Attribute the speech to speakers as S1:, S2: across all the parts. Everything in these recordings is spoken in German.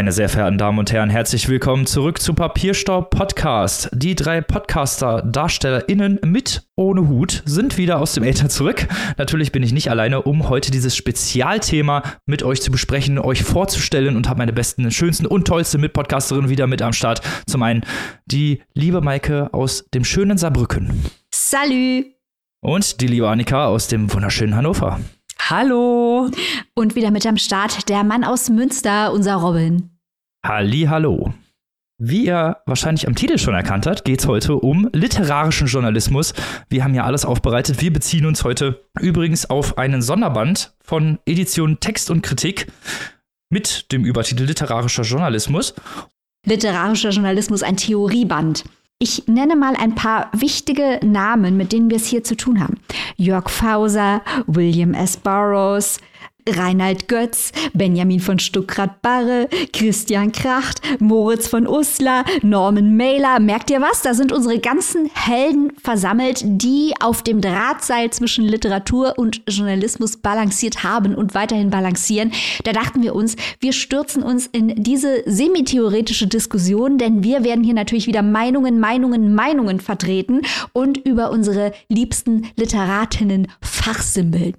S1: Meine sehr verehrten Damen und Herren, herzlich willkommen zurück zu Papierstaub Podcast. Die drei Podcaster, DarstellerInnen mit ohne Hut sind wieder aus dem Äther zurück. Natürlich bin ich nicht alleine, um heute dieses Spezialthema mit euch zu besprechen, euch vorzustellen und habe meine besten, schönsten und tollsten Mitpodcasterinnen wieder mit am Start. Zum einen die liebe Maike aus dem schönen Saarbrücken.
S2: Salü!
S1: Und die liebe Annika aus dem wunderschönen Hannover.
S3: Hallo.
S2: Und wieder mit am Start der Mann aus Münster, unser Robin.
S1: Hallo. Wie ihr wahrscheinlich am Titel schon erkannt habt, geht es heute um literarischen Journalismus. Wir haben ja alles aufbereitet. Wir beziehen uns heute übrigens auf einen Sonderband von Edition Text und Kritik mit dem Übertitel Literarischer Journalismus.
S2: Literarischer Journalismus, ein Theorieband. Ich nenne mal ein paar wichtige Namen, mit denen wir es hier zu tun haben. Jörg Fauser, William S. Burroughs, Reinhard Götz, Benjamin von Stuckrad-Barre, Christian Kracht, Moritz von Uslar, Norman Mailer. Merkt ihr was? Da sind unsere ganzen Helden versammelt, die auf dem Drahtseil zwischen Literatur und Journalismus balanciert haben und weiterhin balancieren. Da dachten wir uns, wir stürzen uns in diese semi-theoretische Diskussion, denn wir werden hier natürlich wieder Meinungen, Meinungen, Meinungen vertreten und über unsere liebsten Literatinnen fachsimpeln.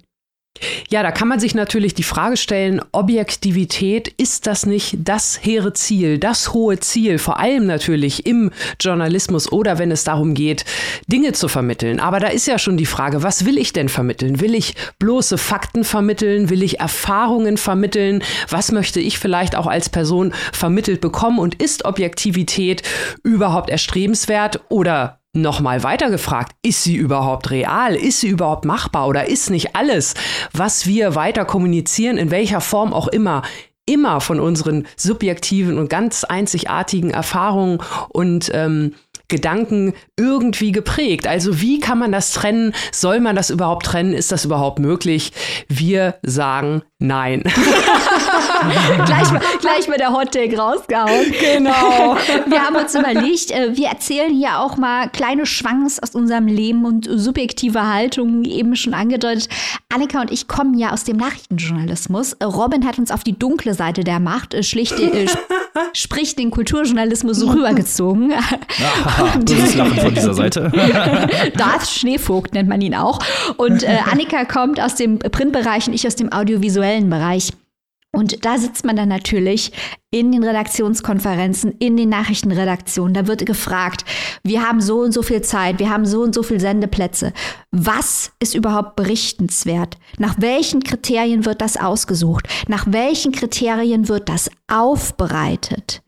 S3: Ja, da kann man sich natürlich die Frage stellen, Objektivität, ist das nicht das hehre Ziel, das hohe Ziel, vor allem natürlich im Journalismus oder wenn es darum geht, Dinge zu vermitteln. Aber da ist ja schon die Frage, was will ich denn vermitteln? Will ich bloße Fakten vermitteln? Will ich Erfahrungen vermitteln? Was möchte ich vielleicht auch als Person vermittelt bekommen? Und ist Objektivität überhaupt erstrebenswert oder Nochmal weiter gefragt, ist sie überhaupt real? Ist sie überhaupt machbar? Oder ist nicht alles, was wir weiter kommunizieren, in welcher Form auch immer, immer von unseren subjektiven und ganz einzigartigen Erfahrungen und ähm, Gedanken irgendwie geprägt. Also wie kann man das trennen? Soll man das überhaupt trennen? Ist das überhaupt möglich? Wir sagen nein.
S2: gleich, mal, gleich mal der Hottake rausgehauen. Genau. Wir haben uns überlegt, äh, wir erzählen hier auch mal kleine Schwanks aus unserem Leben und subjektive Haltungen, eben schon angedeutet. Annika und ich kommen ja aus dem Nachrichtenjournalismus. Robin hat uns auf die dunkle Seite der Macht, äh, schlicht, äh, sprich den Kulturjournalismus so rübergezogen.
S1: Aha, böses Lachen von dieser Seite.
S2: Darth Schneevogt nennt man ihn auch. Und äh, Annika kommt aus dem Printbereich und ich aus dem audiovisuellen Bereich. Und da sitzt man dann natürlich in den Redaktionskonferenzen, in den Nachrichtenredaktionen. Da wird gefragt, wir haben so und so viel Zeit, wir haben so und so viele Sendeplätze. Was ist überhaupt berichtenswert? Nach welchen Kriterien wird das ausgesucht? Nach welchen Kriterien wird das aufbereitet?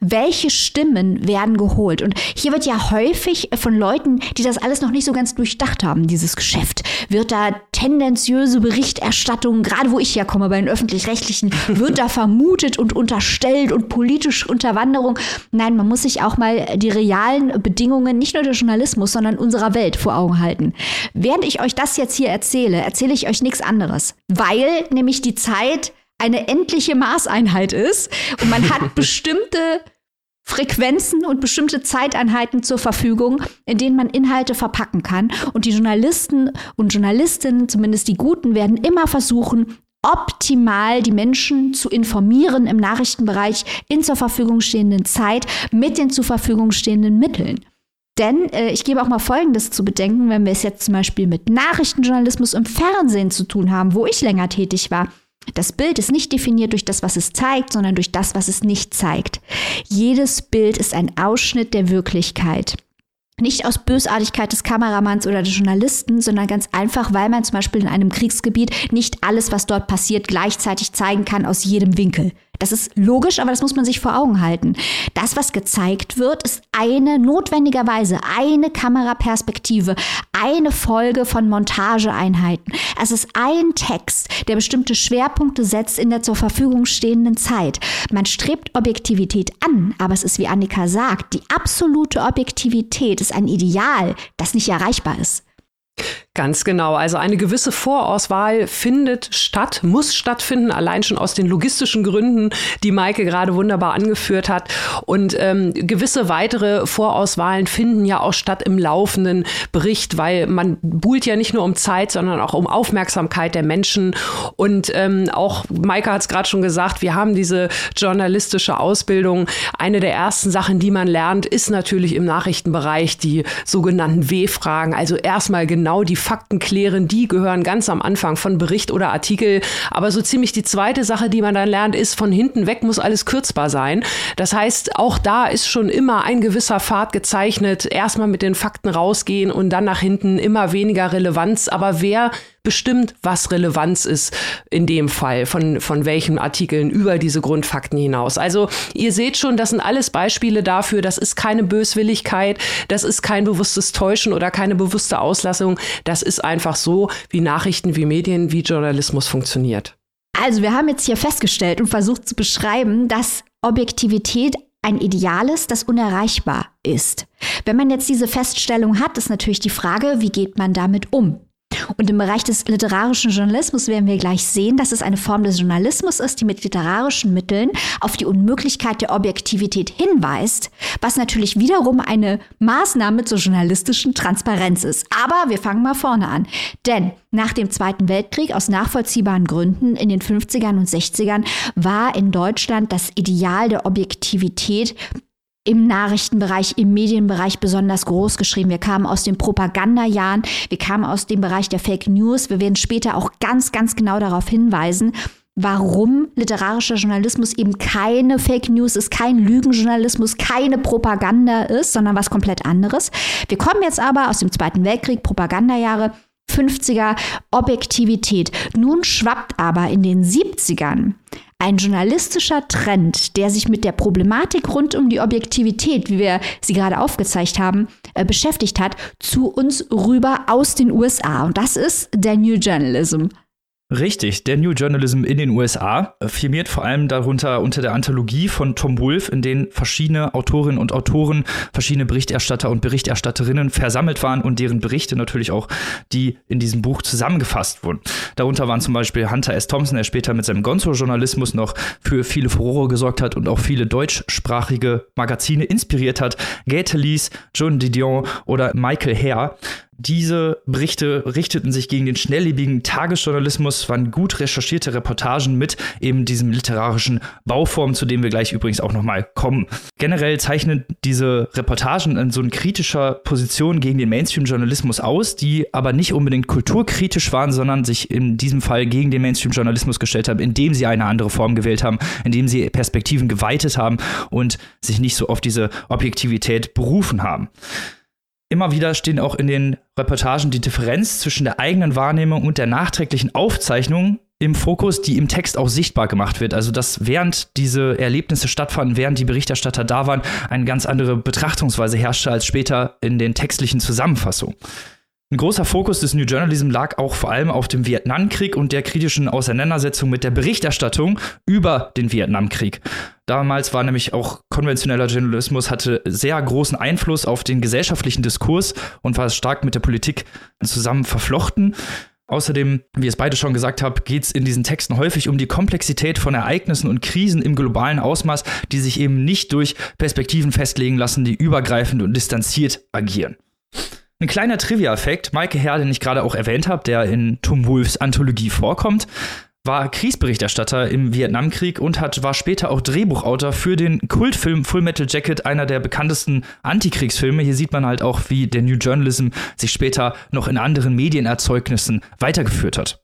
S2: Welche Stimmen werden geholt? Und hier wird ja häufig von Leuten, die das alles noch nicht so ganz durchdacht haben, dieses Geschäft, wird da tendenziöse Berichterstattung, gerade wo ich herkomme, bei den öffentlich-rechtlichen, wird da vermutet und unterstellt und politische Unterwanderung. Nein, man muss sich auch mal die realen Bedingungen, nicht nur der Journalismus, sondern unserer Welt vor Augen halten. Während ich euch das jetzt hier erzähle, erzähle ich euch nichts anderes, weil nämlich die Zeit eine endliche Maßeinheit ist und man hat bestimmte Frequenzen und bestimmte Zeiteinheiten zur Verfügung, in denen man Inhalte verpacken kann. Und die Journalisten und Journalistinnen, zumindest die Guten, werden immer versuchen, optimal die Menschen zu informieren im Nachrichtenbereich in zur Verfügung stehenden Zeit mit den zur Verfügung stehenden Mitteln. Denn äh, ich gebe auch mal Folgendes zu bedenken, wenn wir es jetzt zum Beispiel mit Nachrichtenjournalismus im Fernsehen zu tun haben, wo ich länger tätig war. Das Bild ist nicht definiert durch das, was es zeigt, sondern durch das, was es nicht zeigt. Jedes Bild ist ein Ausschnitt der Wirklichkeit. Nicht aus Bösartigkeit des Kameramanns oder des Journalisten, sondern ganz einfach, weil man zum Beispiel in einem Kriegsgebiet nicht alles, was dort passiert, gleichzeitig zeigen kann aus jedem Winkel. Das ist logisch, aber das muss man sich vor Augen halten. Das, was gezeigt wird, ist eine notwendigerweise eine Kameraperspektive, eine Folge von Montageeinheiten. Es ist ein Text, der bestimmte Schwerpunkte setzt in der zur Verfügung stehenden Zeit. Man strebt Objektivität an, aber es ist, wie Annika sagt, die absolute Objektivität ist ein Ideal, das nicht erreichbar ist.
S3: Ganz genau. Also eine gewisse Vorauswahl findet statt, muss stattfinden, allein schon aus den logistischen Gründen, die Maike gerade wunderbar angeführt hat. Und ähm, gewisse weitere Vorauswahlen finden ja auch statt im laufenden Bericht, weil man buhlt ja nicht nur um Zeit, sondern auch um Aufmerksamkeit der Menschen. Und ähm, auch Maike hat es gerade schon gesagt, wir haben diese journalistische Ausbildung. Eine der ersten Sachen, die man lernt, ist natürlich im Nachrichtenbereich die sogenannten W-Fragen. Also erstmal genau die Fakten klären, die gehören ganz am Anfang von Bericht oder Artikel. Aber so ziemlich die zweite Sache, die man dann lernt, ist, von hinten weg muss alles kürzbar sein. Das heißt, auch da ist schon immer ein gewisser Pfad gezeichnet. Erstmal mit den Fakten rausgehen und dann nach hinten immer weniger Relevanz. Aber wer bestimmt, was Relevanz ist in dem Fall, von, von welchen Artikeln über diese Grundfakten hinaus. Also ihr seht schon, das sind alles Beispiele dafür, das ist keine Böswilligkeit, das ist kein bewusstes Täuschen oder keine bewusste Auslassung, das ist einfach so, wie Nachrichten, wie Medien, wie Journalismus funktioniert.
S2: Also wir haben jetzt hier festgestellt und versucht zu beschreiben, dass Objektivität ein Ideal ist, das unerreichbar ist. Wenn man jetzt diese Feststellung hat, ist natürlich die Frage, wie geht man damit um? Und im Bereich des literarischen Journalismus werden wir gleich sehen, dass es eine Form des Journalismus ist, die mit literarischen Mitteln auf die Unmöglichkeit der Objektivität hinweist, was natürlich wiederum eine Maßnahme zur journalistischen Transparenz ist. Aber wir fangen mal vorne an. Denn nach dem Zweiten Weltkrieg aus nachvollziehbaren Gründen in den 50ern und 60ern war in Deutschland das Ideal der Objektivität im Nachrichtenbereich, im Medienbereich besonders groß geschrieben. Wir kamen aus den Propagandajahren, wir kamen aus dem Bereich der Fake News. Wir werden später auch ganz, ganz genau darauf hinweisen, warum literarischer Journalismus eben keine Fake News ist, kein Lügenjournalismus, keine Propaganda ist, sondern was komplett anderes. Wir kommen jetzt aber aus dem Zweiten Weltkrieg, Propagandajahre, 50er Objektivität. Nun schwappt aber in den 70ern ein journalistischer Trend, der sich mit der Problematik rund um die Objektivität, wie wir sie gerade aufgezeigt haben, äh, beschäftigt hat, zu uns rüber aus den USA. Und das ist der New Journalism.
S1: Richtig, der New Journalism in den USA firmiert vor allem darunter unter der Anthologie von Tom Wolfe, in denen verschiedene Autorinnen und Autoren, verschiedene Berichterstatter und Berichterstatterinnen versammelt waren und deren Berichte natürlich auch, die in diesem Buch zusammengefasst wurden. Darunter waren zum Beispiel Hunter S. Thompson, der später mit seinem Gonzo-Journalismus noch für viele Furore gesorgt hat und auch viele deutschsprachige Magazine inspiriert hat, Gaete Lees, John Didion oder Michael Hare. Diese Berichte richteten sich gegen den schnelllebigen Tagesjournalismus, waren gut recherchierte Reportagen mit eben diesem literarischen Bauform, zu dem wir gleich übrigens auch nochmal kommen. Generell zeichnen diese Reportagen in so eine kritischer Position gegen den Mainstream-Journalismus aus, die aber nicht unbedingt kulturkritisch waren, sondern sich in diesem Fall gegen den Mainstream-Journalismus gestellt haben, indem sie eine andere Form gewählt haben, indem sie Perspektiven geweitet haben und sich nicht so auf diese Objektivität berufen haben. Immer wieder stehen auch in den Reportagen die Differenz zwischen der eigenen Wahrnehmung und der nachträglichen Aufzeichnung im Fokus, die im Text auch sichtbar gemacht wird. Also dass während diese Erlebnisse stattfanden, während die Berichterstatter da waren, eine ganz andere Betrachtungsweise herrschte als später in den textlichen Zusammenfassungen. Ein großer Fokus des New Journalism lag auch vor allem auf dem Vietnamkrieg und der kritischen Auseinandersetzung mit der Berichterstattung über den Vietnamkrieg. Damals war nämlich auch konventioneller Journalismus hatte sehr großen Einfluss auf den gesellschaftlichen Diskurs und war stark mit der Politik zusammen verflochten. Außerdem, wie es beide schon gesagt haben, geht es in diesen Texten häufig um die Komplexität von Ereignissen und Krisen im globalen Ausmaß, die sich eben nicht durch Perspektiven festlegen lassen, die übergreifend und distanziert agieren. Ein kleiner Trivia-Effekt, Maike Herr, den ich gerade auch erwähnt habe, der in Tom Wolfs Anthologie vorkommt, war Kriegsberichterstatter im Vietnamkrieg und hat, war später auch Drehbuchautor für den Kultfilm Full Metal Jacket, einer der bekanntesten Antikriegsfilme. Hier sieht man halt auch, wie der New Journalism sich später noch in anderen Medienerzeugnissen weitergeführt hat.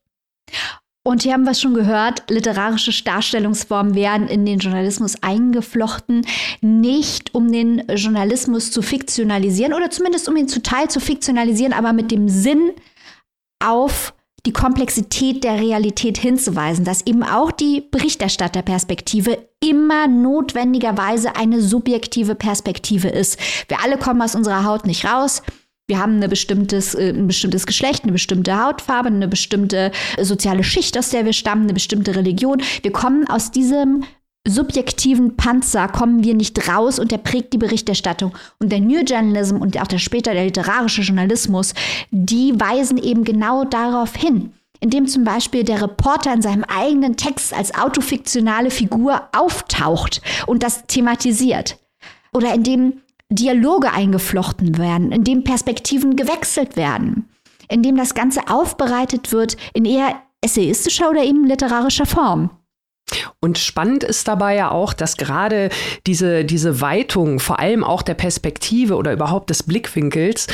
S2: Und hier haben wir schon gehört, literarische Darstellungsformen werden in den Journalismus eingeflochten, nicht um den Journalismus zu fiktionalisieren oder zumindest um ihn zu Teil zu fiktionalisieren, aber mit dem Sinn auf die Komplexität der Realität hinzuweisen, dass eben auch die Berichterstatterperspektive immer notwendigerweise eine subjektive Perspektive ist. Wir alle kommen aus unserer Haut nicht raus. Wir haben eine bestimmtes, äh, ein bestimmtes Geschlecht, eine bestimmte Hautfarbe, eine bestimmte soziale Schicht, aus der wir stammen, eine bestimmte Religion. Wir kommen aus diesem subjektiven Panzer kommen wir nicht raus und der prägt die Berichterstattung. Und der New Journalism und auch der später der literarische Journalismus, die weisen eben genau darauf hin indem zum Beispiel der Reporter in seinem eigenen Text als autofiktionale Figur auftaucht und das thematisiert. Oder indem Dialoge eingeflochten werden, indem Perspektiven gewechselt werden, indem das Ganze aufbereitet wird in eher essayistischer oder eben literarischer Form.
S3: Und spannend ist dabei ja auch, dass gerade diese, diese Weitung, vor allem auch der Perspektive oder überhaupt des Blickwinkels,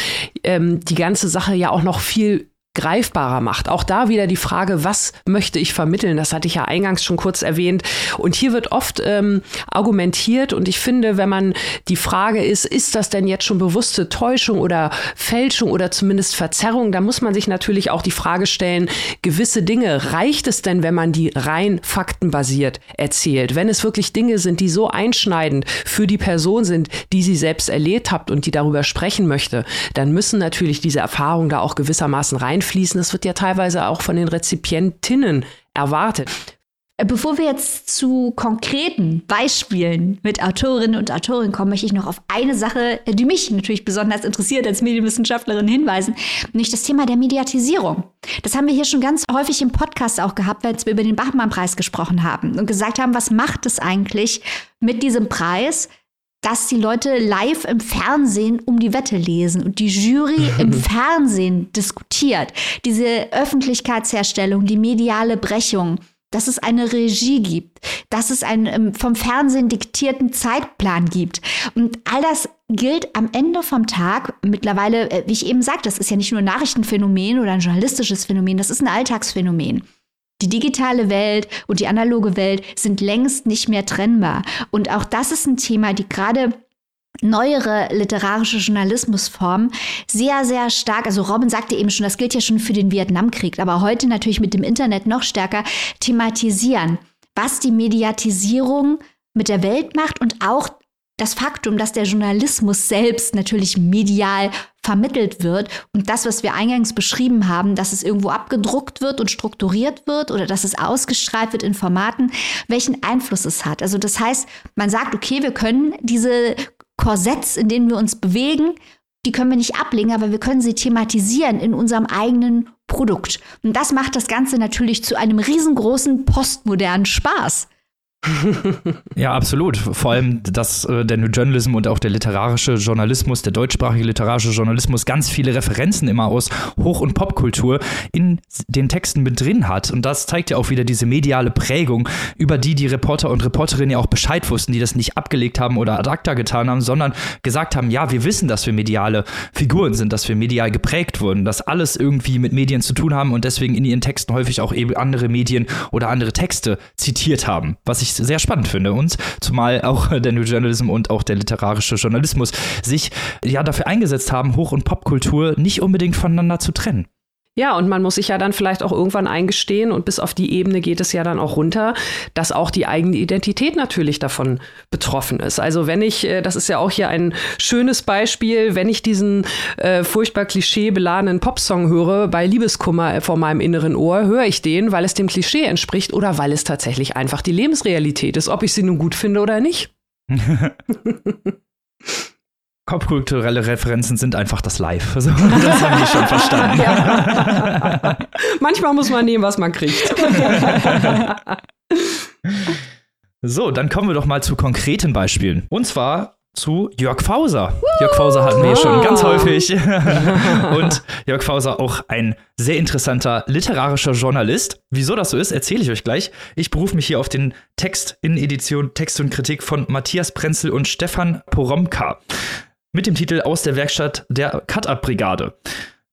S3: ähm, die ganze Sache ja auch noch viel greifbarer macht. Auch da wieder die Frage, was möchte ich vermitteln? Das hatte ich ja eingangs schon kurz erwähnt. Und hier wird oft ähm, argumentiert und ich finde, wenn man die Frage ist, ist das denn jetzt schon bewusste Täuschung oder Fälschung oder zumindest Verzerrung, da muss man sich natürlich auch die Frage stellen, gewisse Dinge, reicht es denn, wenn man die rein faktenbasiert erzählt? Wenn es wirklich Dinge sind, die so einschneidend für die Person sind, die sie selbst erlebt habt und die darüber sprechen möchte, dann müssen natürlich diese Erfahrungen da auch gewissermaßen reinfließen einfließen. Das wird ja teilweise auch von den Rezipientinnen erwartet.
S2: Bevor wir jetzt zu konkreten Beispielen mit Autorinnen und Autoren kommen, möchte ich noch auf eine Sache, die mich natürlich besonders interessiert als Medienwissenschaftlerin hinweisen, nämlich das Thema der Mediatisierung. Das haben wir hier schon ganz häufig im Podcast auch gehabt, als wir über den Bachmann-Preis gesprochen haben und gesagt haben, was macht es eigentlich mit diesem Preis, dass die Leute live im Fernsehen um die Wette lesen und die Jury im Fernsehen diskutiert. Diese Öffentlichkeitsherstellung, die mediale Brechung, dass es eine Regie gibt, dass es einen ähm, vom Fernsehen diktierten Zeitplan gibt. Und all das gilt am Ende vom Tag mittlerweile, äh, wie ich eben sagte, das ist ja nicht nur ein Nachrichtenphänomen oder ein journalistisches Phänomen, das ist ein Alltagsphänomen. Die digitale Welt und die analoge Welt sind längst nicht mehr trennbar. Und auch das ist ein Thema, die gerade neuere literarische Journalismusformen sehr, sehr stark, also Robin sagte eben schon, das gilt ja schon für den Vietnamkrieg, aber heute natürlich mit dem Internet noch stärker thematisieren, was die Mediatisierung mit der Welt macht und auch das Faktum, dass der Journalismus selbst natürlich medial vermittelt wird und das, was wir eingangs beschrieben haben, dass es irgendwo abgedruckt wird und strukturiert wird oder dass es ausgestrahlt wird in Formaten, welchen Einfluss es hat. Also das heißt, man sagt, okay, wir können diese Korsetts, in denen wir uns bewegen, die können wir nicht ablegen, aber wir können sie thematisieren in unserem eigenen Produkt. Und das macht das Ganze natürlich zu einem riesengroßen postmodernen Spaß.
S1: Ja, absolut. Vor allem, dass äh, der New Journalism und auch der literarische Journalismus, der deutschsprachige literarische Journalismus ganz viele Referenzen immer aus Hoch- und Popkultur in den Texten mit drin hat. Und das zeigt ja auch wieder diese mediale Prägung, über die die Reporter und Reporterinnen ja auch Bescheid wussten, die das nicht abgelegt haben oder ad acta getan haben, sondern gesagt haben, ja, wir wissen, dass wir mediale Figuren sind, dass wir medial geprägt wurden, dass alles irgendwie mit Medien zu tun haben und deswegen in ihren Texten häufig auch eben andere Medien oder andere Texte zitiert haben, was ich ich sehr spannend finde. Und zumal auch der New Journalism und auch der literarische Journalismus sich ja dafür eingesetzt haben, Hoch- und Popkultur nicht unbedingt voneinander zu trennen.
S3: Ja, und man muss sich ja dann vielleicht auch irgendwann eingestehen, und bis auf die Ebene geht es ja dann auch runter, dass auch die eigene Identität natürlich davon betroffen ist. Also wenn ich, äh, das ist ja auch hier ein schönes Beispiel, wenn ich diesen äh, furchtbar klischeebeladenen Popsong höre, bei Liebeskummer vor meinem inneren Ohr, höre ich den, weil es dem Klischee entspricht oder weil es tatsächlich einfach die Lebensrealität ist, ob ich sie nun gut finde oder nicht.
S1: Popkulturelle Referenzen sind einfach das Live. Also, das haben die schon verstanden. Ja.
S3: Manchmal muss man nehmen, was man kriegt.
S1: so, dann kommen wir doch mal zu konkreten Beispielen. Und zwar zu Jörg Fauser. Jörg Fauser hatten wir schon ganz häufig. und Jörg Fauser auch ein sehr interessanter literarischer Journalist. Wieso das so ist, erzähle ich euch gleich. Ich berufe mich hier auf den Text in Edition Text und Kritik von Matthias Prenzel und Stefan Poromka mit dem Titel Aus der Werkstatt der Cut-Up-Brigade.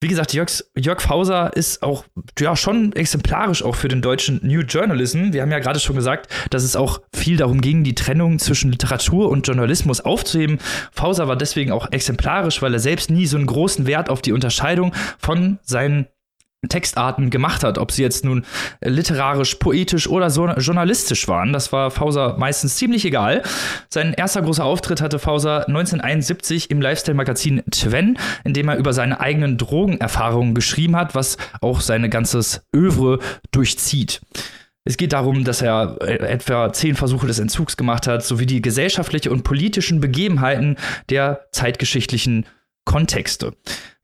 S1: Wie gesagt, Jörg, Jörg Fauser ist auch ja, schon exemplarisch auch für den deutschen New Journalism. Wir haben ja gerade schon gesagt, dass es auch viel darum ging, die Trennung zwischen Literatur und Journalismus aufzuheben. Fauser war deswegen auch exemplarisch, weil er selbst nie so einen großen Wert auf die Unterscheidung von seinen Textarten gemacht hat, ob sie jetzt nun literarisch, poetisch oder so journalistisch waren. Das war Fauser meistens ziemlich egal. Sein erster großer Auftritt hatte Fauser 1971 im Lifestyle-Magazin Twen, in dem er über seine eigenen Drogenerfahrungen geschrieben hat, was auch sein ganzes Övre durchzieht. Es geht darum, dass er äh, etwa zehn Versuche des Entzugs gemacht hat, sowie die gesellschaftliche und politischen Begebenheiten der zeitgeschichtlichen Kontexte.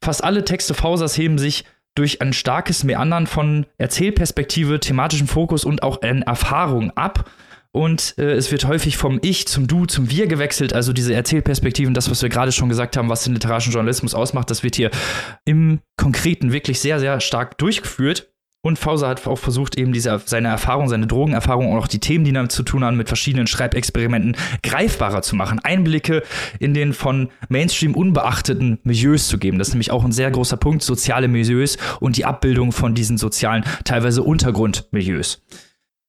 S1: Fast alle Texte Fausers heben sich durch ein starkes Meandern von Erzählperspektive, thematischem Fokus und auch in Erfahrung ab. Und äh, es wird häufig vom Ich zum Du zum Wir gewechselt. Also diese Erzählperspektiven, das, was wir gerade schon gesagt haben, was den literarischen Journalismus ausmacht, das wird hier im Konkreten wirklich sehr, sehr stark durchgeführt. Und Fauser hat auch versucht, eben diese, seine Erfahrung, seine Drogenerfahrung und auch die Themen, die damit zu tun haben, mit verschiedenen Schreibexperimenten greifbarer zu machen. Einblicke in den von Mainstream unbeachteten Milieus zu geben. Das ist nämlich auch ein sehr großer Punkt, soziale Milieus und die Abbildung von diesen sozialen, teilweise Untergrundmilieus.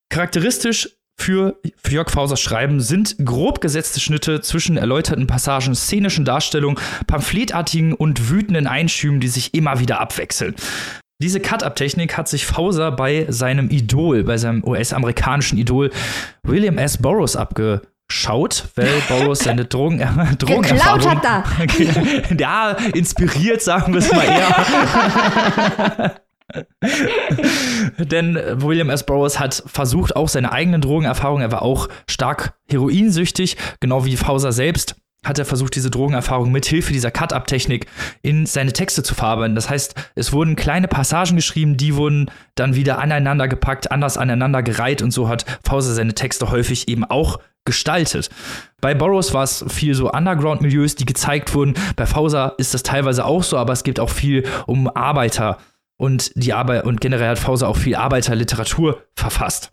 S1: Charakteristisch für, für Jörg Fausers Schreiben sind grob gesetzte Schnitte zwischen erläuterten Passagen, szenischen Darstellungen, pamphletartigen und wütenden Einschüben, die sich immer wieder abwechseln. Diese Cut-Up-Technik hat sich Fauser bei seinem Idol, bei seinem US-amerikanischen Idol William S. Burroughs abgeschaut, weil Burroughs seine Drogen, äh, Drogenerfahrung...
S2: Geklaut hat er!
S1: ja, inspiriert, sagen wir es mal eher. Denn William S. Burroughs hat versucht, auch seine eigenen Drogenerfahrungen, er war auch stark heroinsüchtig, genau wie Fauser selbst hat er versucht, diese Drogenerfahrung mit Hilfe dieser Cut-Up-Technik in seine Texte zu verarbeiten. Das heißt, es wurden kleine Passagen geschrieben, die wurden dann wieder aneinander gepackt, anders aneinander gereiht und so hat Fauser seine Texte häufig eben auch gestaltet. Bei Burroughs war es viel so Underground-Milieus, die gezeigt wurden. Bei Fauser ist das teilweise auch so, aber es geht auch viel um Arbeiter und die Arbeit und generell hat Fauser auch viel Arbeiterliteratur verfasst.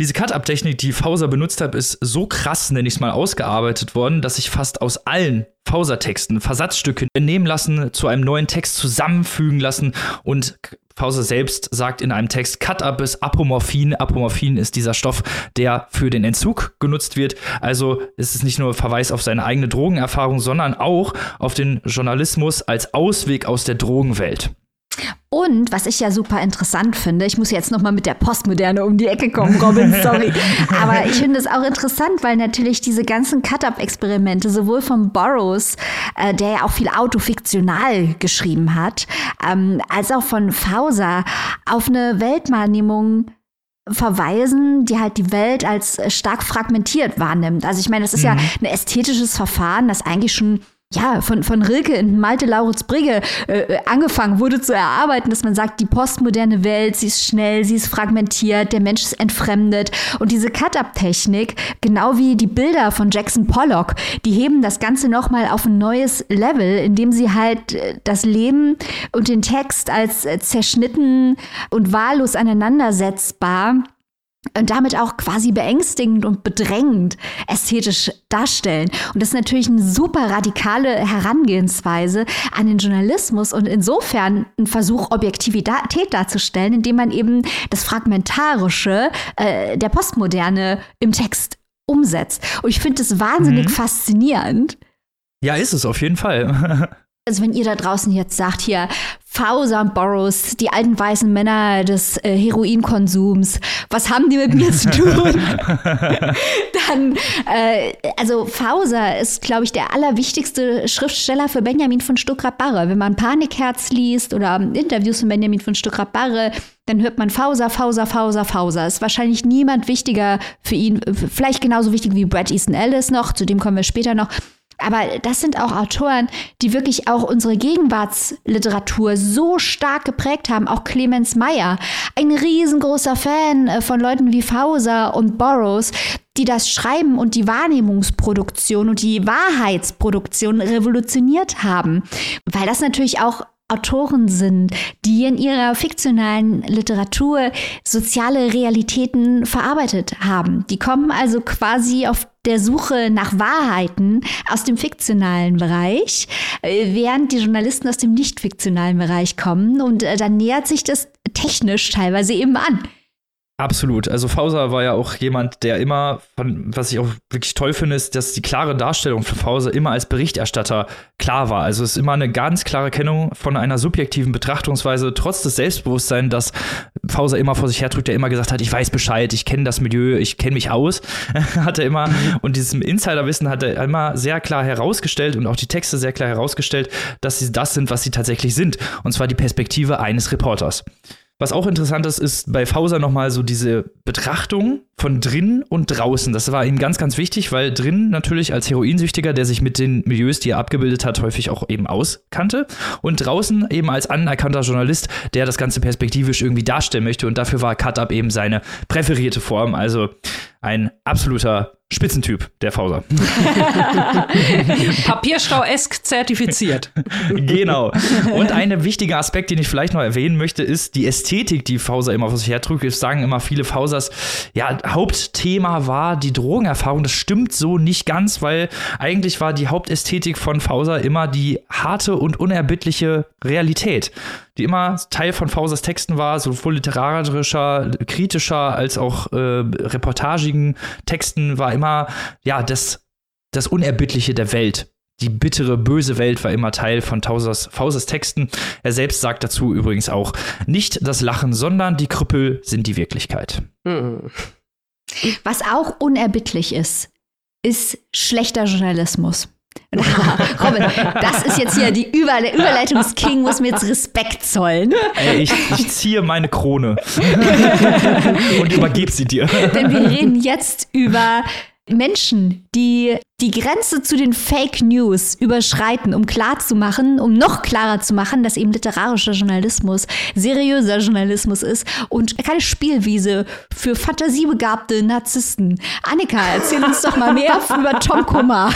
S1: Diese Cut-Up-Technik, die Fauser benutzt hat, ist so krass, nenne ich es mal, ausgearbeitet worden, dass sich fast aus allen Fauser-Texten Versatzstücke nehmen lassen, zu einem neuen Text zusammenfügen lassen und Fauser selbst sagt in einem Text, Cut-Up ist Apomorphin. Apomorphin ist dieser Stoff, der für den Entzug genutzt wird. Also ist es nicht nur Verweis auf seine eigene Drogenerfahrung, sondern auch auf den Journalismus als Ausweg aus der Drogenwelt.
S2: Und was ich ja super interessant finde, ich muss jetzt noch mal mit der Postmoderne um die Ecke kommen, Robin, sorry. Aber ich finde es auch interessant, weil natürlich diese ganzen Cut-Up-Experimente, sowohl von Burroughs, äh, der ja auch viel autofiktional geschrieben hat, ähm, als auch von Fauser auf eine Weltwahrnehmung verweisen, die halt die Welt als stark fragmentiert wahrnimmt. Also ich meine, das ist mhm. ja ein ästhetisches Verfahren, das eigentlich schon ja, von, von Rilke in Malte Lauritz Brigge äh, äh, angefangen wurde zu erarbeiten, dass man sagt, die postmoderne Welt, sie ist schnell, sie ist fragmentiert, der Mensch ist entfremdet. Und diese Cut-Up-Technik, genau wie die Bilder von Jackson Pollock, die heben das Ganze nochmal auf ein neues Level, indem sie halt äh, das Leben und den Text als äh, zerschnitten und wahllos aneinandersetzbar und damit auch quasi beängstigend und bedrängend ästhetisch darstellen. Und das ist natürlich eine super radikale Herangehensweise an den Journalismus und insofern ein Versuch, Objektivität darzustellen, indem man eben das Fragmentarische äh, der Postmoderne im Text umsetzt. Und ich finde das wahnsinnig mhm. faszinierend.
S1: Ja, ist es auf jeden Fall.
S2: Also wenn ihr da draußen jetzt sagt, hier Fauser und Burroughs, die alten weißen Männer des äh, Heroinkonsums, was haben die mit mir zu tun? Dann, äh, also Fauser ist, glaube ich, der allerwichtigste Schriftsteller für Benjamin von Stuckrad-Barre. Wenn man Panikherz liest oder Interviews von Benjamin von Stuckrad-Barre, dann hört man Fauser, Fauser, Fauser, Fauser. Ist wahrscheinlich niemand wichtiger für ihn, vielleicht genauso wichtig wie Brad Easton Ellis noch, zu dem kommen wir später noch. Aber das sind auch Autoren, die wirklich auch unsere Gegenwartsliteratur so stark geprägt haben. Auch Clemens Meyer, ein riesengroßer Fan äh, von Leuten wie Fauser und Burroughs, die das Schreiben und die Wahrnehmungsproduktion und die Wahrheitsproduktion revolutioniert haben. Weil das natürlich auch Autoren sind, die in ihrer fiktionalen Literatur soziale Realitäten verarbeitet haben. Die kommen also quasi auf der Suche nach Wahrheiten aus dem fiktionalen Bereich, äh, während die Journalisten aus dem nicht fiktionalen Bereich kommen. Und äh, dann nähert sich das technisch teilweise eben an.
S1: Absolut. Also Fauser war ja auch jemand, der immer, von, was ich auch wirklich toll finde, ist, dass die klare Darstellung für Fauser immer als Berichterstatter klar war. Also es ist immer eine ganz klare Kennung von einer subjektiven Betrachtungsweise, trotz des Selbstbewusstseins, dass Fauser immer vor sich hertrug, der immer gesagt hat, ich weiß Bescheid, ich kenne das Milieu, ich kenne mich aus, hat er immer. Und diesem Insiderwissen hat er immer sehr klar herausgestellt und auch die Texte sehr klar herausgestellt, dass sie das sind, was sie tatsächlich sind. Und zwar die Perspektive eines Reporters. Was auch interessant ist, ist bei Fauser nochmal so diese Betrachtung von drinnen und draußen. Das war ihm ganz, ganz wichtig, weil drinnen natürlich als Heroinsüchtiger, der sich mit den Milieus, die er abgebildet hat, häufig auch eben auskannte. Und draußen eben als anerkannter Journalist, der das Ganze perspektivisch irgendwie darstellen möchte. Und dafür war Cut-Up eben seine präferierte Form. Also ein absoluter Spitzentyp, der Fauser.
S3: Papierstau-esk zertifiziert.
S1: genau. Und ein wichtiger Aspekt, den ich vielleicht noch erwähnen möchte, ist die Ästhetik, die Fauser immer vor sich hertrug. Es sagen immer viele Fausers, ja, Hauptthema war die Drogenerfahrung. Das stimmt so nicht ganz, weil eigentlich war die Hauptästhetik von Fauser immer die harte und unerbittliche Realität die immer Teil von Fausers Texten war, sowohl literarischer, kritischer als auch äh, reportagigen Texten, war immer ja das, das Unerbittliche der Welt. Die bittere, böse Welt war immer Teil von Tausers, Fausers Texten. Er selbst sagt dazu übrigens auch, nicht das Lachen, sondern die Krüppel sind die Wirklichkeit.
S2: Was auch unerbittlich ist, ist schlechter Journalismus. Robin, das ist jetzt hier die Überle Überleitungsking, muss mir jetzt Respekt zollen.
S1: Ey, ich, ich ziehe meine Krone und übergebe sie dir.
S2: Denn wir reden jetzt über Menschen, die die Grenze zu den Fake News überschreiten, um klar zu machen, um noch klarer zu machen, dass eben literarischer Journalismus seriöser Journalismus ist und keine Spielwiese für fantasiebegabte Narzissten. Annika, erzähl uns doch mal mehr über Tom Kummer.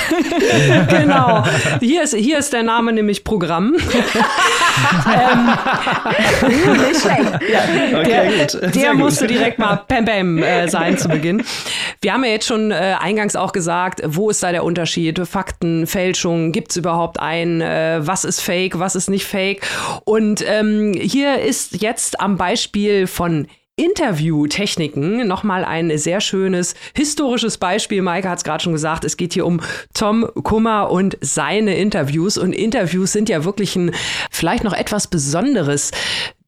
S3: genau. Hier ist, hier ist der Name nämlich Programm. ähm, nicht schlecht. Ja, okay, der, der musste direkt mal Bam Bam äh, sein zu Beginn. Wir haben ja jetzt schon äh, eingangs auch gesagt, wo ist da der Unterschied? Fakten, Fälschung, gibt es überhaupt einen? Äh, was ist Fake, was ist nicht Fake? Und ähm, hier ist jetzt am Beispiel von Interviewtechniken. Nochmal ein sehr schönes historisches Beispiel. Maike hat es gerade schon gesagt, es geht hier um Tom Kummer und seine Interviews. Und Interviews sind ja wirklich ein vielleicht noch etwas Besonderes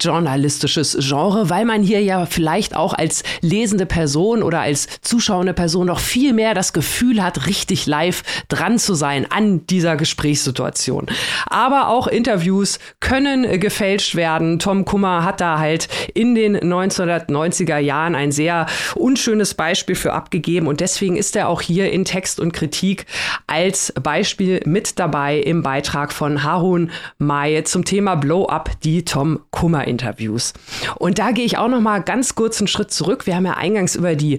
S3: journalistisches Genre, weil man hier ja vielleicht auch als lesende Person oder als zuschauende Person noch viel mehr das Gefühl hat, richtig live dran zu sein an dieser Gesprächssituation. Aber auch Interviews können gefälscht werden. Tom Kummer hat da halt in den 1990er Jahren ein sehr unschönes Beispiel für abgegeben und deswegen ist er auch hier in Text und Kritik als Beispiel mit dabei im Beitrag von Harun May zum Thema Blow Up, die Tom Kummer Interviews. Und da gehe ich auch noch mal ganz kurz einen Schritt zurück. Wir haben ja eingangs über die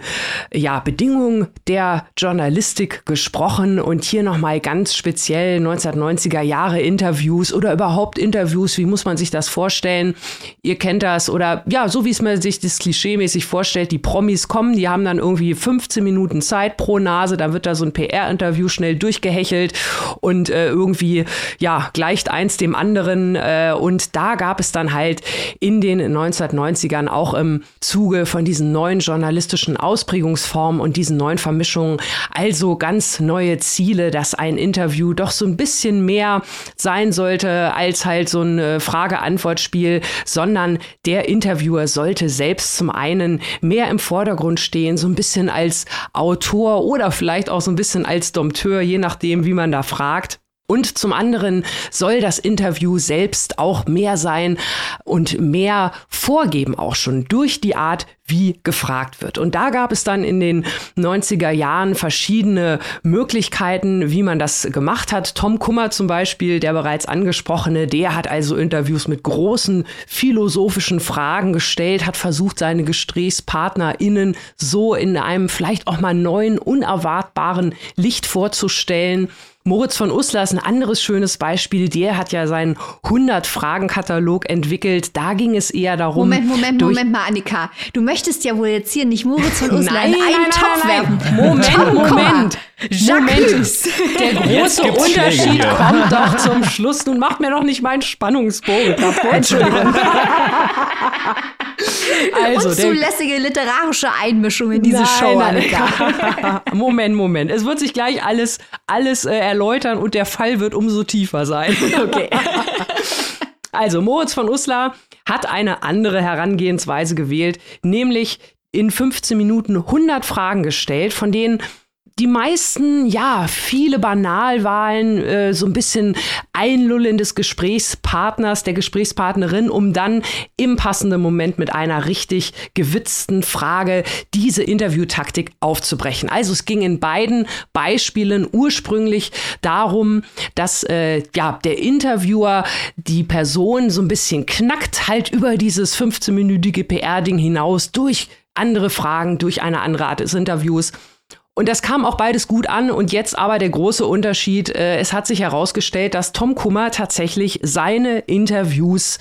S3: ja, Bedingungen der Journalistik gesprochen und hier noch mal ganz speziell 1990er Jahre Interviews oder überhaupt Interviews. Wie muss man sich das vorstellen? Ihr kennt das oder ja, so wie es man sich das klischeemäßig vorstellt. Die Promis kommen, die haben dann irgendwie 15 Minuten Zeit pro Nase. Dann wird da so ein PR-Interview schnell durchgehechelt und äh, irgendwie ja gleicht eins dem anderen. Äh, und da gab es dann halt in den 1990ern auch im Zuge von diesen neuen journalistischen Ausprägungsformen und diesen neuen Vermischungen also ganz neue Ziele, dass ein Interview doch so ein bisschen mehr sein sollte als halt so ein äh, Frage-Antwort-Spiel, sondern der Interviewer sollte selbst zum einen mehr im Vordergrund stehen, so ein bisschen als Autor oder vielleicht auch so ein bisschen als Dompteur, je nachdem, wie man da fragt. Und zum anderen soll das Interview selbst auch mehr sein und mehr vorgeben auch schon durch die Art, wie gefragt wird. Und da gab es dann in den 90er Jahren verschiedene Möglichkeiten, wie man das gemacht hat. Tom Kummer zum Beispiel, der bereits angesprochene, der hat also Interviews mit großen philosophischen Fragen gestellt, hat versucht, seine GesprächspartnerInnen so in einem vielleicht auch mal neuen, unerwartbaren Licht vorzustellen. Moritz von Uslar ist ein anderes schönes Beispiel. Der hat ja seinen 100-Fragen-Katalog entwickelt. Da ging es eher darum.
S2: Moment, Moment, Moment mal, Annika. Du möchtest ja wohl jetzt hier nicht Moritz von Uslar in einen nein, Topf
S3: nein, werfen. Moment, Moment. Moment. Der große Unterschied kommt doch zum Schluss. Nun macht mir doch nicht meinen Spannungsbogen kaputt. Entschuldigung.
S2: also, Unzulässige literarische Einmischung in diese
S3: nein,
S2: Show, Annika.
S3: Moment, Moment. Es wird sich gleich alles, alles äh, erläutern und der Fall wird umso tiefer sein. Okay. Also, Moritz von Uslar hat eine andere Herangehensweise gewählt, nämlich in 15 Minuten 100 Fragen gestellt, von denen die meisten, ja, viele Banalwahlen, äh, so ein bisschen Einlullen des Gesprächspartners, der Gesprächspartnerin, um dann im passenden Moment mit einer richtig gewitzten Frage diese Interviewtaktik aufzubrechen. Also es ging in beiden Beispielen ursprünglich darum, dass äh, ja, der Interviewer die Person so ein bisschen knackt, halt über dieses 15-minütige PR-Ding hinaus durch andere Fragen, durch eine andere Art des Interviews. Und das kam auch beides gut an. Und jetzt aber der große Unterschied. Äh, es hat sich herausgestellt, dass Tom Kummer tatsächlich seine Interviews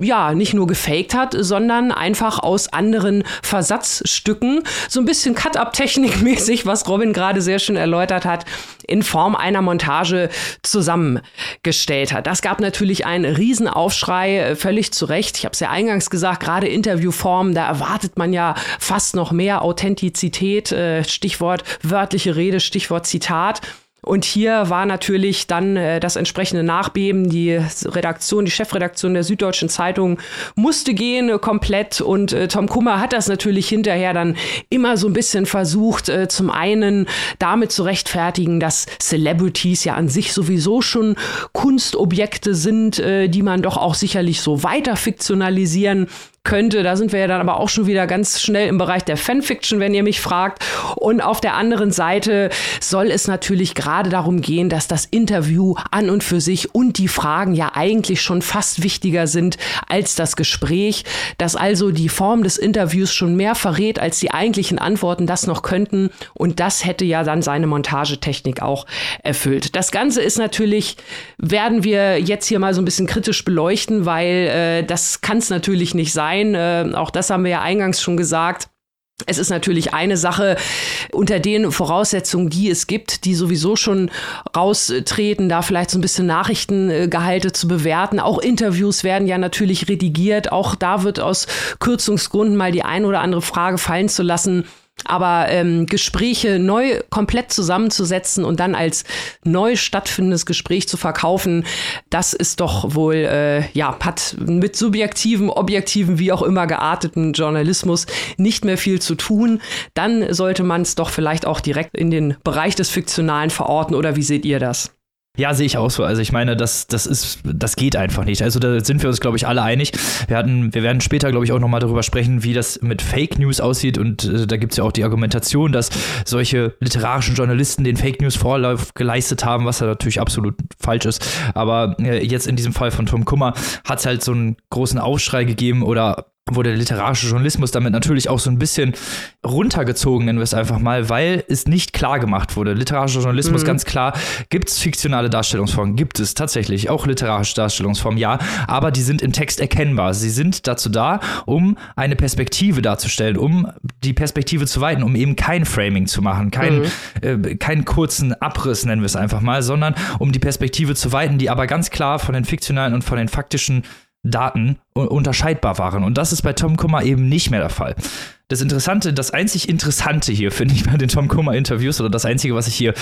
S3: ja, nicht nur gefaked hat, sondern einfach aus anderen Versatzstücken, so ein bisschen Cut-Up-Technik mäßig, was Robin gerade sehr schön erläutert hat, in Form einer Montage zusammengestellt hat. Das gab natürlich einen Riesenaufschrei, äh, völlig zu Recht. Ich habe es ja eingangs gesagt, gerade Interviewformen, da erwartet man ja fast noch mehr Authentizität, äh, Stichwort wörtliche Rede, Stichwort Zitat. Und hier war natürlich dann äh, das entsprechende Nachbeben. Die Redaktion, die Chefredaktion der Süddeutschen Zeitung musste gehen äh, komplett. Und äh, Tom Kummer hat das natürlich hinterher dann immer so ein bisschen versucht, äh, zum einen damit zu rechtfertigen, dass Celebrities ja an sich sowieso schon Kunstobjekte sind, äh, die man doch auch sicherlich so weiter fiktionalisieren könnte. Da sind wir ja dann aber auch schon wieder ganz schnell im Bereich der Fanfiction, wenn ihr mich fragt. Und auf der anderen Seite soll es natürlich gerade darum gehen, dass das Interview an und für sich und die Fragen ja eigentlich schon fast wichtiger sind als das Gespräch, dass also die Form des Interviews schon mehr verrät, als die eigentlichen Antworten das noch könnten. Und das hätte ja dann seine Montagetechnik auch erfüllt. Das Ganze ist natürlich, werden wir jetzt hier mal so ein bisschen kritisch beleuchten, weil äh, das kann es natürlich nicht sein sein. Äh, auch das haben wir ja eingangs schon gesagt. Es ist natürlich eine Sache unter den Voraussetzungen, die es gibt, die sowieso schon raustreten, da vielleicht so ein bisschen Nachrichtengehalte zu bewerten. Auch Interviews werden ja natürlich redigiert. Auch da wird aus Kürzungsgründen mal die ein oder andere Frage fallen zu lassen aber ähm, Gespräche neu komplett zusammenzusetzen und dann als neu stattfindendes Gespräch zu verkaufen, das ist doch wohl, äh, ja, hat mit subjektiven, objektiven, wie auch immer gearteten Journalismus nicht mehr viel zu tun. Dann sollte man es doch vielleicht auch direkt in den Bereich des Fiktionalen verorten, oder wie seht ihr das?
S1: Ja, sehe ich auch so. Also ich meine, das, das ist, das geht einfach nicht. Also da sind wir uns, glaube ich, alle einig. Wir hatten, wir werden später, glaube ich, auch nochmal darüber sprechen, wie das mit Fake News aussieht. Und äh, da gibt es ja auch die Argumentation, dass solche literarischen Journalisten den Fake News Vorlauf geleistet haben, was ja natürlich absolut falsch ist. Aber äh, jetzt in diesem Fall von Tom Kummer hat es halt so einen großen Aufschrei gegeben oder wurde der literarische Journalismus damit natürlich auch so ein bisschen runtergezogen, nennen wir es einfach mal, weil es nicht klar gemacht wurde. Literarischer Journalismus, mhm. ganz klar, gibt es fiktionale Darstellungsformen, gibt es tatsächlich, auch literarische Darstellungsformen, ja, aber die sind im Text erkennbar. Sie sind dazu da, um eine Perspektive darzustellen, um die Perspektive zu weiten, um eben kein Framing zu machen, kein, mhm. äh, keinen kurzen Abriss, nennen wir es einfach mal, sondern um die Perspektive zu weiten, die aber ganz klar von den fiktionalen und von den faktischen Daten unterscheidbar waren. Und das ist bei Tom Kummer eben nicht mehr der Fall. Das Interessante, das einzig Interessante hier, finde ich, bei den Tom Kummer-Interviews oder das Einzige, was ich hier,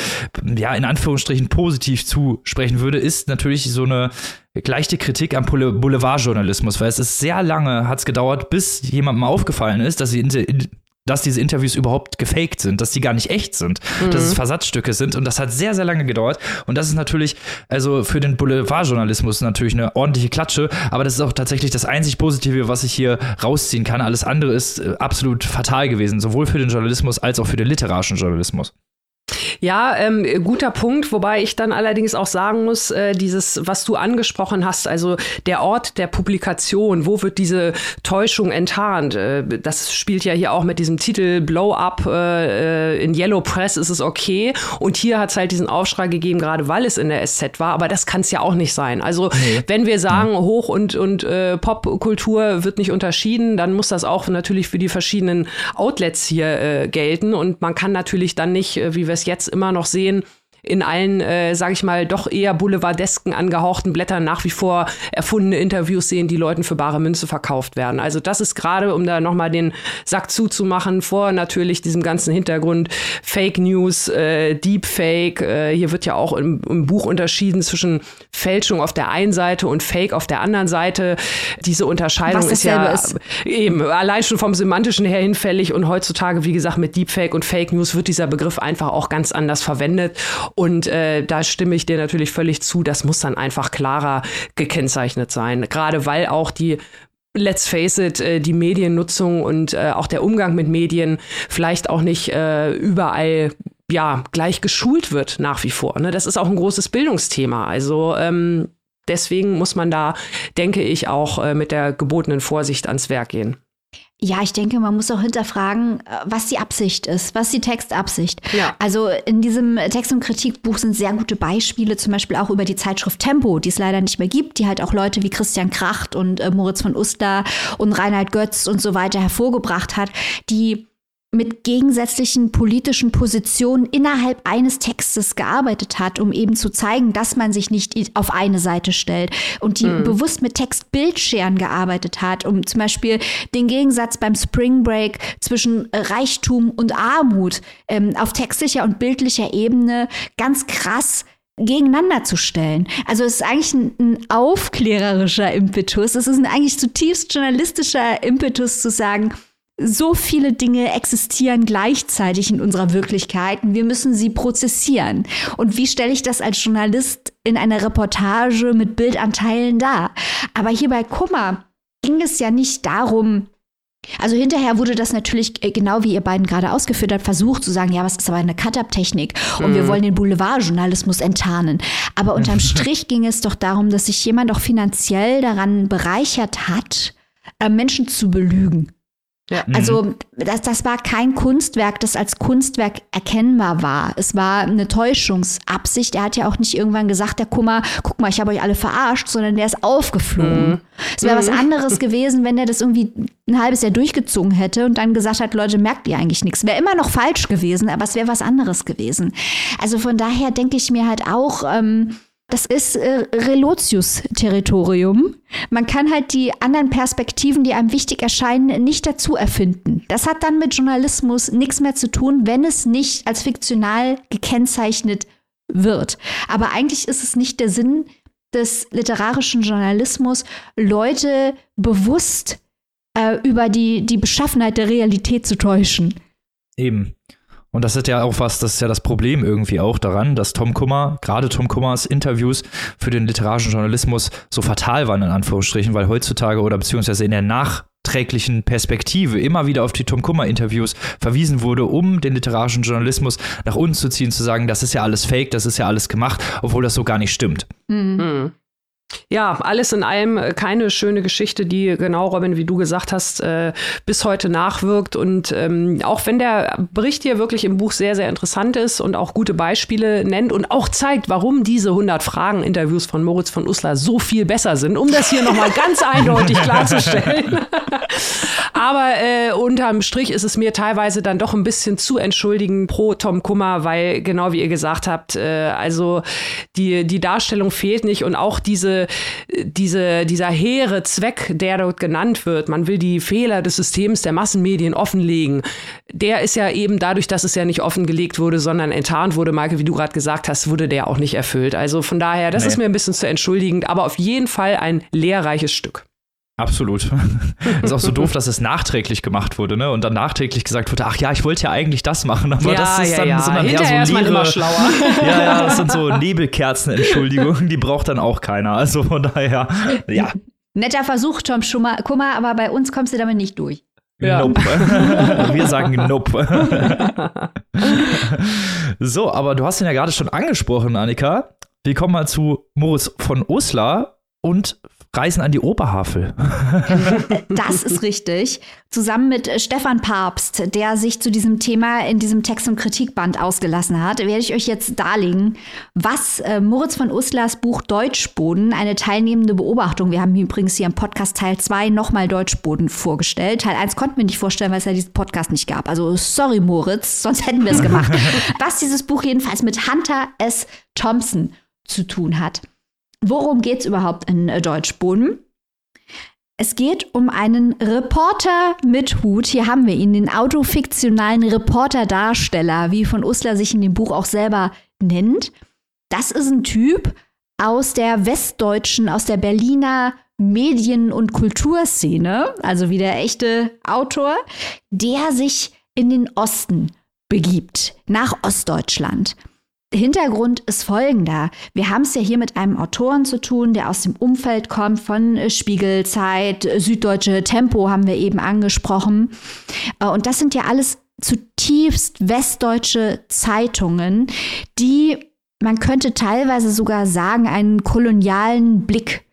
S1: ja, in Anführungsstrichen positiv zusprechen würde, ist natürlich so eine leichte Kritik am Boulevardjournalismus, weil es ist sehr lange, hat es gedauert, bis jemandem aufgefallen ist, dass sie dass diese Interviews überhaupt gefaked sind, dass die gar nicht echt sind, mhm. dass es mhm. Versatzstücke sind und das hat sehr, sehr lange gedauert und das ist natürlich, also für den Boulevardjournalismus natürlich eine ordentliche Klatsche, aber das ist auch tatsächlich das einzig Positive, was ich hier rausziehen kann. Alles andere ist äh, absolut fatal gewesen, sowohl für den Journalismus als auch für den literarischen Journalismus.
S3: Ja, ähm, guter Punkt, wobei ich dann allerdings auch sagen muss, äh, dieses, was du angesprochen hast, also der Ort der Publikation, wo wird diese Täuschung enttarnt? Äh, das spielt ja hier auch mit diesem Titel Blow Up äh, äh in Yellow Press ist es okay. Und hier hat es halt diesen Aufschrei gegeben, gerade weil es in der SZ war, aber das kann es ja auch nicht sein. Also nee. wenn wir sagen, Hoch- und, und äh, Popkultur wird nicht unterschieden, dann muss das auch natürlich für die verschiedenen Outlets hier äh, gelten. Und man kann natürlich dann nicht, wie wir es jetzt immer noch sehen, in allen, äh, sage ich mal, doch eher boulevardesken angehauchten Blättern nach wie vor erfundene Interviews sehen, die Leuten für bare Münze verkauft werden. Also das ist gerade, um da nochmal den Sack zuzumachen, vor natürlich diesem ganzen Hintergrund Fake News, äh, Deepfake. Äh, hier wird ja auch im, im Buch unterschieden zwischen Fälschung auf der einen Seite und Fake auf der anderen Seite. Diese Unterscheidung ist ja ist. eben allein schon vom semantischen her hinfällig und heutzutage, wie gesagt, mit Deepfake und Fake News wird dieser Begriff einfach auch ganz anders verwendet. Und äh, da stimme ich dir natürlich völlig zu. Das muss dann einfach klarer gekennzeichnet sein. Gerade weil auch die let's face it, äh, die Mediennutzung und äh, auch der Umgang mit Medien vielleicht auch nicht äh, überall ja gleich geschult wird nach wie vor. Ne? Das ist auch ein großes Bildungsthema. Also ähm, deswegen muss man da, denke ich, auch mit der gebotenen Vorsicht ans Werk gehen.
S2: Ja, ich denke, man muss auch hinterfragen, äh, was die Absicht ist, was die Textabsicht. Ja. Also in diesem Text- und Kritikbuch sind sehr gute Beispiele, zum Beispiel auch über die Zeitschrift Tempo, die es leider nicht mehr gibt, die halt auch Leute wie Christian Kracht und äh, Moritz von Uster und Reinhard Götz und so weiter hervorgebracht hat, die mit gegensätzlichen politischen Positionen innerhalb eines Textes gearbeitet hat, um eben zu zeigen, dass man sich nicht auf eine Seite stellt und die mhm. bewusst mit Textbildscheren gearbeitet hat, um zum Beispiel den Gegensatz beim Spring Break zwischen Reichtum und Armut ähm, auf textlicher und bildlicher Ebene ganz krass gegeneinander zu stellen. Also es ist eigentlich ein, ein aufklärerischer Impetus. Es ist ein eigentlich zutiefst journalistischer Impetus zu sagen, so viele Dinge existieren gleichzeitig in unserer Wirklichkeit und wir müssen sie prozessieren. Und wie stelle ich das als Journalist in einer Reportage mit Bildanteilen dar? Aber hier bei Kummer ging es ja nicht darum, also hinterher wurde das natürlich, äh, genau wie ihr beiden gerade ausgeführt habt, versucht zu sagen, ja, was ist aber eine Cut-Up-Technik und mhm. wir wollen den Boulevardjournalismus enttarnen. Aber unterm Strich ging es doch darum, dass sich jemand auch finanziell daran bereichert hat, äh, Menschen zu belügen. Ja. Also mhm. das, das war kein Kunstwerk, das als Kunstwerk erkennbar war. Es war eine Täuschungsabsicht. Er hat ja auch nicht irgendwann gesagt, der Kummer, guck mal, ich habe euch alle verarscht, sondern der ist aufgeflogen. Mhm. Es wäre mhm. was anderes gewesen, wenn er das irgendwie ein halbes Jahr durchgezogen hätte und dann gesagt hat, Leute, merkt ihr eigentlich nichts. Wäre immer noch falsch gewesen, aber es wäre was anderes gewesen. Also von daher denke ich mir halt auch, ähm, das ist äh, Relotius-Territorium. Man kann halt die anderen Perspektiven, die einem wichtig erscheinen, nicht dazu erfinden. Das hat dann mit Journalismus nichts mehr zu tun, wenn es nicht als fiktional gekennzeichnet wird. Aber eigentlich ist es nicht der Sinn des literarischen Journalismus, Leute bewusst äh, über die, die Beschaffenheit der Realität zu täuschen.
S1: Eben. Und das ist ja auch was, das ist ja das Problem irgendwie auch daran, dass Tom Kummer, gerade Tom Kummers Interviews für den literarischen Journalismus so fatal waren, in Anführungsstrichen, weil heutzutage oder beziehungsweise in der nachträglichen Perspektive immer wieder auf die Tom Kummer-Interviews verwiesen wurde, um den literarischen Journalismus nach unten zu ziehen, zu sagen, das ist ja alles fake, das ist ja alles gemacht, obwohl das so gar nicht stimmt. Mhm.
S3: Ja, alles in allem äh, keine schöne Geschichte, die genau, Robin, wie du gesagt hast, äh, bis heute nachwirkt. Und ähm, auch wenn der Bericht hier wirklich im Buch sehr, sehr interessant ist und auch gute Beispiele nennt und auch zeigt, warum diese 100 Fragen-Interviews von Moritz von Uslar so viel besser sind, um das hier nochmal ganz eindeutig klarzustellen. Aber äh, unterm Strich ist es mir teilweise dann doch ein bisschen zu entschuldigen pro Tom Kummer, weil genau wie ihr gesagt habt, äh, also die, die Darstellung fehlt nicht und auch diese diese, dieser hehre Zweck, der dort genannt wird, man will die Fehler des Systems der Massenmedien offenlegen, der ist ja eben dadurch, dass es ja nicht offengelegt wurde, sondern enttarnt wurde, Maike, wie du gerade gesagt hast, wurde der auch nicht erfüllt. Also von daher, das nee. ist mir ein bisschen zu entschuldigend, aber auf jeden Fall ein lehrreiches Stück.
S1: Absolut. ist auch so doof, dass es nachträglich gemacht wurde, ne? Und dann nachträglich gesagt wurde, ach ja, ich wollte ja eigentlich das machen, aber
S3: ja,
S1: das ist
S3: ja,
S1: dann,
S3: ja.
S1: sind
S3: dann Hinterher eher so leere, immer schlauer.
S1: ja, ja, das sind so Nebelkerzen-Entschuldigungen, die braucht dann auch keiner. Also von daher, ja.
S2: Netter Versuch, Tom Schummer, Kummer, aber bei uns kommst du damit nicht durch.
S1: Ja. Nope. Wir sagen Nope. so, aber du hast ihn ja gerade schon angesprochen, Annika. Wir kommen mal zu Moritz von Uslar und Reisen an die Oberhavel.
S2: das ist richtig. Zusammen mit äh, Stefan Papst, der sich zu diesem Thema in diesem Text- und Kritikband ausgelassen hat, werde ich euch jetzt darlegen, was äh, Moritz von Uslers Buch Deutschboden, eine teilnehmende Beobachtung, wir haben übrigens hier im Podcast Teil 2 nochmal Deutschboden vorgestellt. Teil 1 konnten wir nicht vorstellen, weil es ja diesen Podcast nicht gab. Also sorry Moritz, sonst hätten wir es gemacht. was dieses Buch jedenfalls mit Hunter S. Thompson zu tun hat. Worum geht es überhaupt in äh, Deutschboden? Es geht um einen Reporter mit Hut. Hier haben wir ihn, den autofiktionalen Reporter-Darsteller, wie von Usler sich in dem Buch auch selber nennt. Das ist ein Typ aus der westdeutschen, aus der Berliner Medien- und Kulturszene, also wie der echte Autor, der sich in den Osten begibt, nach Ostdeutschland. Hintergrund ist folgender. Wir haben es ja hier mit einem Autoren zu tun, der aus dem Umfeld kommt von äh, Spiegelzeit, Süddeutsche Tempo haben wir eben angesprochen. Äh, und das sind ja alles zutiefst westdeutsche Zeitungen, die, man könnte teilweise sogar sagen, einen kolonialen Blick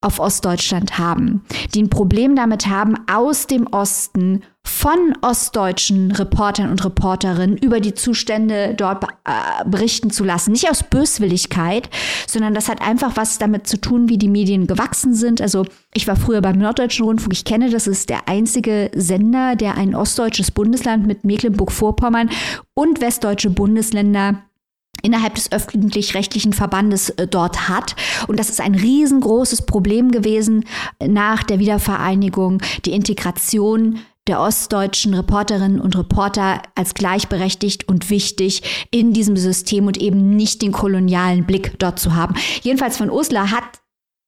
S2: auf Ostdeutschland haben, die ein Problem damit haben, aus dem Osten von ostdeutschen Reportern und Reporterinnen über die Zustände dort äh, berichten zu lassen. Nicht aus Böswilligkeit, sondern das hat einfach was damit zu tun, wie die Medien gewachsen sind. Also ich war früher beim Norddeutschen Rundfunk. Ich kenne, das ist der einzige Sender, der ein ostdeutsches Bundesland mit Mecklenburg-Vorpommern und westdeutsche Bundesländer innerhalb des öffentlich-rechtlichen Verbandes äh, dort hat. Und das ist ein riesengroßes Problem gewesen nach der Wiedervereinigung, die Integration der ostdeutschen Reporterinnen und Reporter als gleichberechtigt und wichtig in diesem System und eben nicht den kolonialen Blick dort zu haben. Jedenfalls von Uslar hat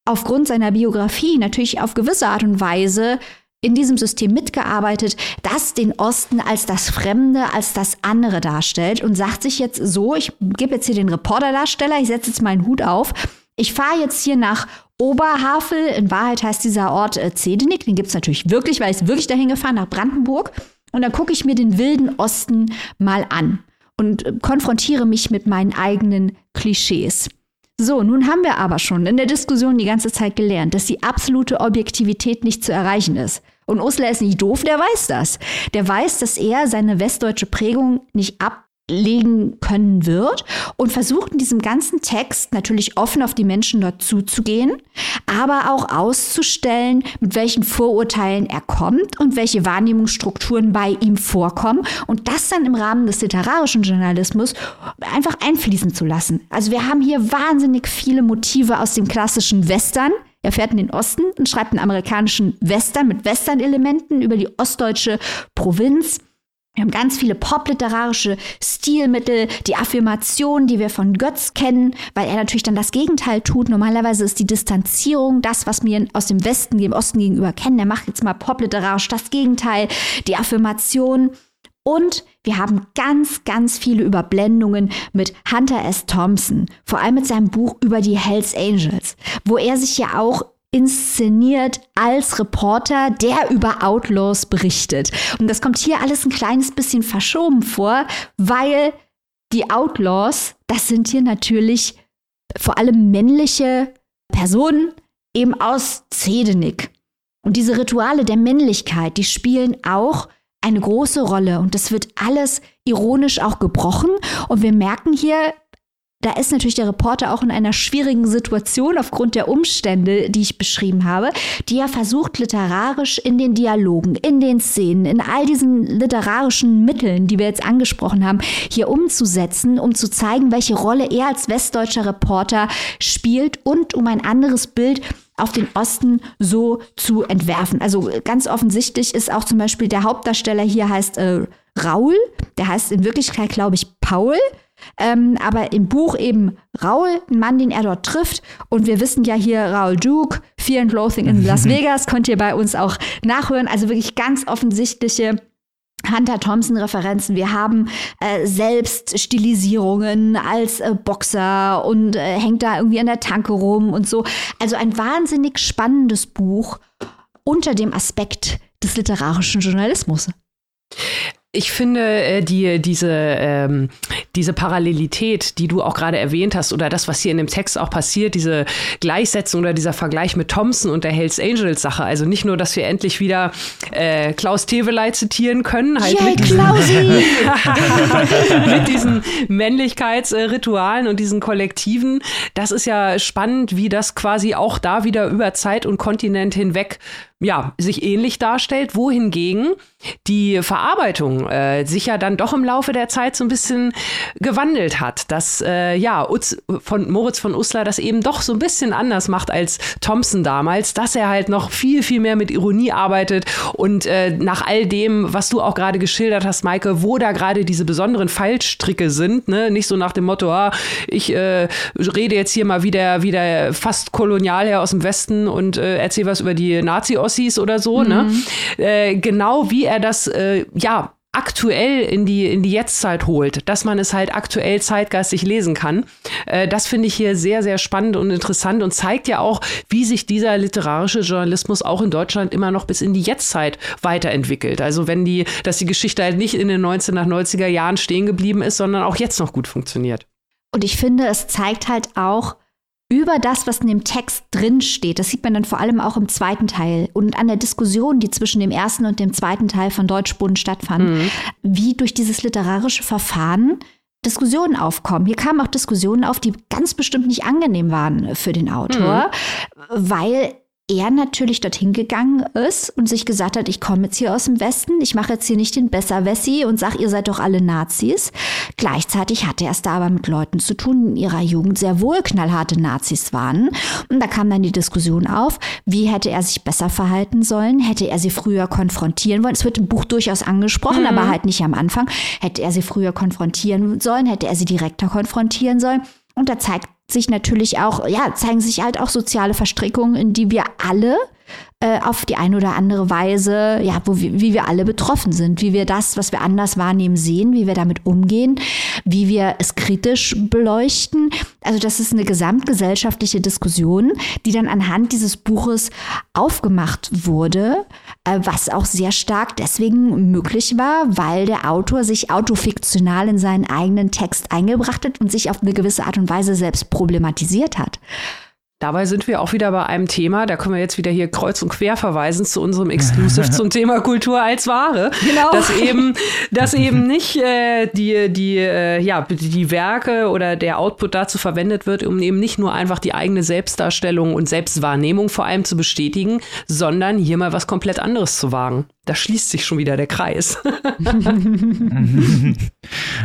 S2: aufgrund seiner Biografie natürlich auf gewisse Art und Weise in diesem System mitgearbeitet, das den Osten als das Fremde, als das andere darstellt und sagt sich jetzt so, ich gebe jetzt hier den Reporterdarsteller, ich setze jetzt meinen Hut auf, ich fahre jetzt hier nach Oberhavel, in Wahrheit heißt dieser Ort äh, Zedenick, den gibt es natürlich wirklich, weil ich wirklich dahin gefahren, nach Brandenburg. Und dann gucke ich mir den wilden Osten mal an und äh, konfrontiere mich mit meinen eigenen Klischees. So, nun haben wir aber schon in der Diskussion die ganze Zeit gelernt, dass die absolute Objektivität nicht zu erreichen ist. Und Usler ist nicht doof, der weiß das. Der weiß, dass er seine westdeutsche Prägung nicht ab legen können wird und versucht in diesem ganzen Text natürlich offen auf die Menschen dort zuzugehen, aber auch auszustellen, mit welchen Vorurteilen er kommt und welche Wahrnehmungsstrukturen bei ihm vorkommen und das dann im Rahmen des literarischen Journalismus einfach einfließen zu lassen. Also wir haben hier wahnsinnig viele Motive aus dem klassischen Western, er fährt in den Osten und schreibt einen amerikanischen Western mit Western-Elementen über die ostdeutsche Provinz. Wir haben ganz viele popliterarische Stilmittel, die Affirmation, die wir von Götz kennen, weil er natürlich dann das Gegenteil tut. Normalerweise ist die Distanzierung das, was wir aus dem Westen, dem Osten gegenüber kennen. Er macht jetzt mal popliterarisch das Gegenteil, die Affirmation. Und wir haben ganz, ganz viele Überblendungen mit Hunter S. Thompson, vor allem mit seinem Buch über die Hells Angels, wo er sich ja auch inszeniert als Reporter, der über Outlaws berichtet. Und das kommt hier alles ein kleines bisschen verschoben vor, weil die Outlaws, das sind hier natürlich vor allem männliche Personen eben aus Zedenick. Und diese Rituale der Männlichkeit, die spielen auch eine große Rolle und das wird alles ironisch auch gebrochen und wir merken hier, da ist natürlich der Reporter auch in einer schwierigen Situation aufgrund der Umstände, die ich beschrieben habe, die er versucht, literarisch in den Dialogen, in den Szenen, in all diesen literarischen Mitteln, die wir jetzt angesprochen haben, hier umzusetzen, um zu zeigen, welche Rolle er als westdeutscher Reporter spielt und um ein anderes Bild auf den Osten so zu entwerfen. Also ganz offensichtlich ist auch zum Beispiel der Hauptdarsteller hier heißt äh, Raul, der heißt in Wirklichkeit, glaube ich, Paul. Ähm, aber im Buch eben Raul, ein Mann, den er dort trifft. Und wir wissen ja hier Raul Duke, Fear and Loathing in Las Vegas, könnt ihr bei uns auch nachhören. Also wirklich ganz offensichtliche Hunter Thompson-Referenzen. Wir haben äh, selbst Stilisierungen als äh, Boxer und äh, hängt da irgendwie an der Tanke rum und so. Also ein wahnsinnig spannendes Buch unter dem Aspekt des literarischen Journalismus
S3: ich finde, äh, die, diese, ähm, diese Parallelität, die du auch gerade erwähnt hast, oder das, was hier in dem Text auch passiert, diese Gleichsetzung oder dieser Vergleich mit Thompson und der Hells Angels Sache. Also nicht nur, dass wir endlich wieder äh, Klaus Teveleit zitieren können, halt
S2: Yay,
S3: mit, diesen, mit diesen Männlichkeitsritualen und diesen Kollektiven. Das ist ja spannend, wie das quasi auch da wieder über Zeit und Kontinent hinweg ja, sich ähnlich darstellt, wohingegen die Verarbeitung äh, sich ja dann doch im Laufe der Zeit so ein bisschen gewandelt hat, dass äh, ja Utz, von Moritz von Uslar das eben doch so ein bisschen anders macht als Thompson damals, dass er halt noch viel viel mehr mit Ironie arbeitet und äh, nach all dem, was du auch gerade geschildert hast, Maike, wo da gerade diese besonderen Fallstricke sind, ne, nicht so nach dem Motto, ah, ich äh, rede jetzt hier mal wieder wieder fast kolonial her aus dem Westen und äh, erzähle was über die Nazi Ossis oder so, ne? mhm. ne? Äh, genau wie er das, äh, ja, aktuell in die, in die Jetztzeit holt, dass man es halt aktuell zeitgeistig lesen kann. Äh, das finde ich hier sehr, sehr spannend und interessant und zeigt ja auch, wie sich dieser literarische Journalismus auch in Deutschland immer noch bis in die Jetztzeit weiterentwickelt. Also wenn die, dass die Geschichte halt nicht in den 1990er Jahren stehen geblieben ist, sondern auch jetzt noch gut funktioniert.
S2: Und ich finde, es zeigt halt auch, über das, was in dem Text drin steht. Das sieht man dann vor allem auch im zweiten Teil und an der Diskussion, die zwischen dem ersten und dem zweiten Teil von Deutschbund stattfand, mhm. wie durch dieses literarische Verfahren Diskussionen aufkommen. Hier kamen auch Diskussionen auf, die ganz bestimmt nicht angenehm waren für den Autor, mhm. weil er natürlich dorthin gegangen ist und sich gesagt hat, ich komme jetzt hier aus dem Westen, ich mache jetzt hier nicht den Besserwessi und sage, ihr seid doch alle Nazis. Gleichzeitig hatte er es da aber mit Leuten zu tun, die in ihrer Jugend sehr wohl knallharte Nazis waren. Und da kam dann die Diskussion auf, wie hätte er sich besser verhalten sollen? Hätte er sie früher konfrontieren wollen? Es wird im Buch durchaus angesprochen, mhm. aber halt nicht am Anfang. Hätte er sie früher konfrontieren sollen? Hätte er sie direkter konfrontieren sollen? Und da zeigt sich natürlich auch, ja, zeigen sich halt auch soziale Verstrickungen, in die wir alle äh, auf die eine oder andere Weise, ja, wo wie wir alle betroffen sind, wie wir das, was wir anders wahrnehmen, sehen, wie wir damit umgehen, wie wir es kritisch beleuchten. Also das ist eine gesamtgesellschaftliche Diskussion, die dann anhand dieses Buches aufgemacht wurde, äh, was auch sehr stark deswegen möglich war, weil der Autor sich autofiktional in seinen eigenen Text eingebracht hat und sich auf eine gewisse Art und Weise selbst problematisiert hat.
S3: Dabei sind wir auch wieder bei einem Thema, da können wir jetzt wieder hier kreuz und quer verweisen zu unserem Exclusive zum Thema Kultur als Ware. Genau. Dass eben, dass eben nicht äh, die, die, äh, ja, die Werke oder der Output dazu verwendet wird, um eben nicht nur einfach die eigene Selbstdarstellung und Selbstwahrnehmung vor allem zu bestätigen, sondern hier mal was komplett anderes zu wagen da schließt sich schon wieder der Kreis.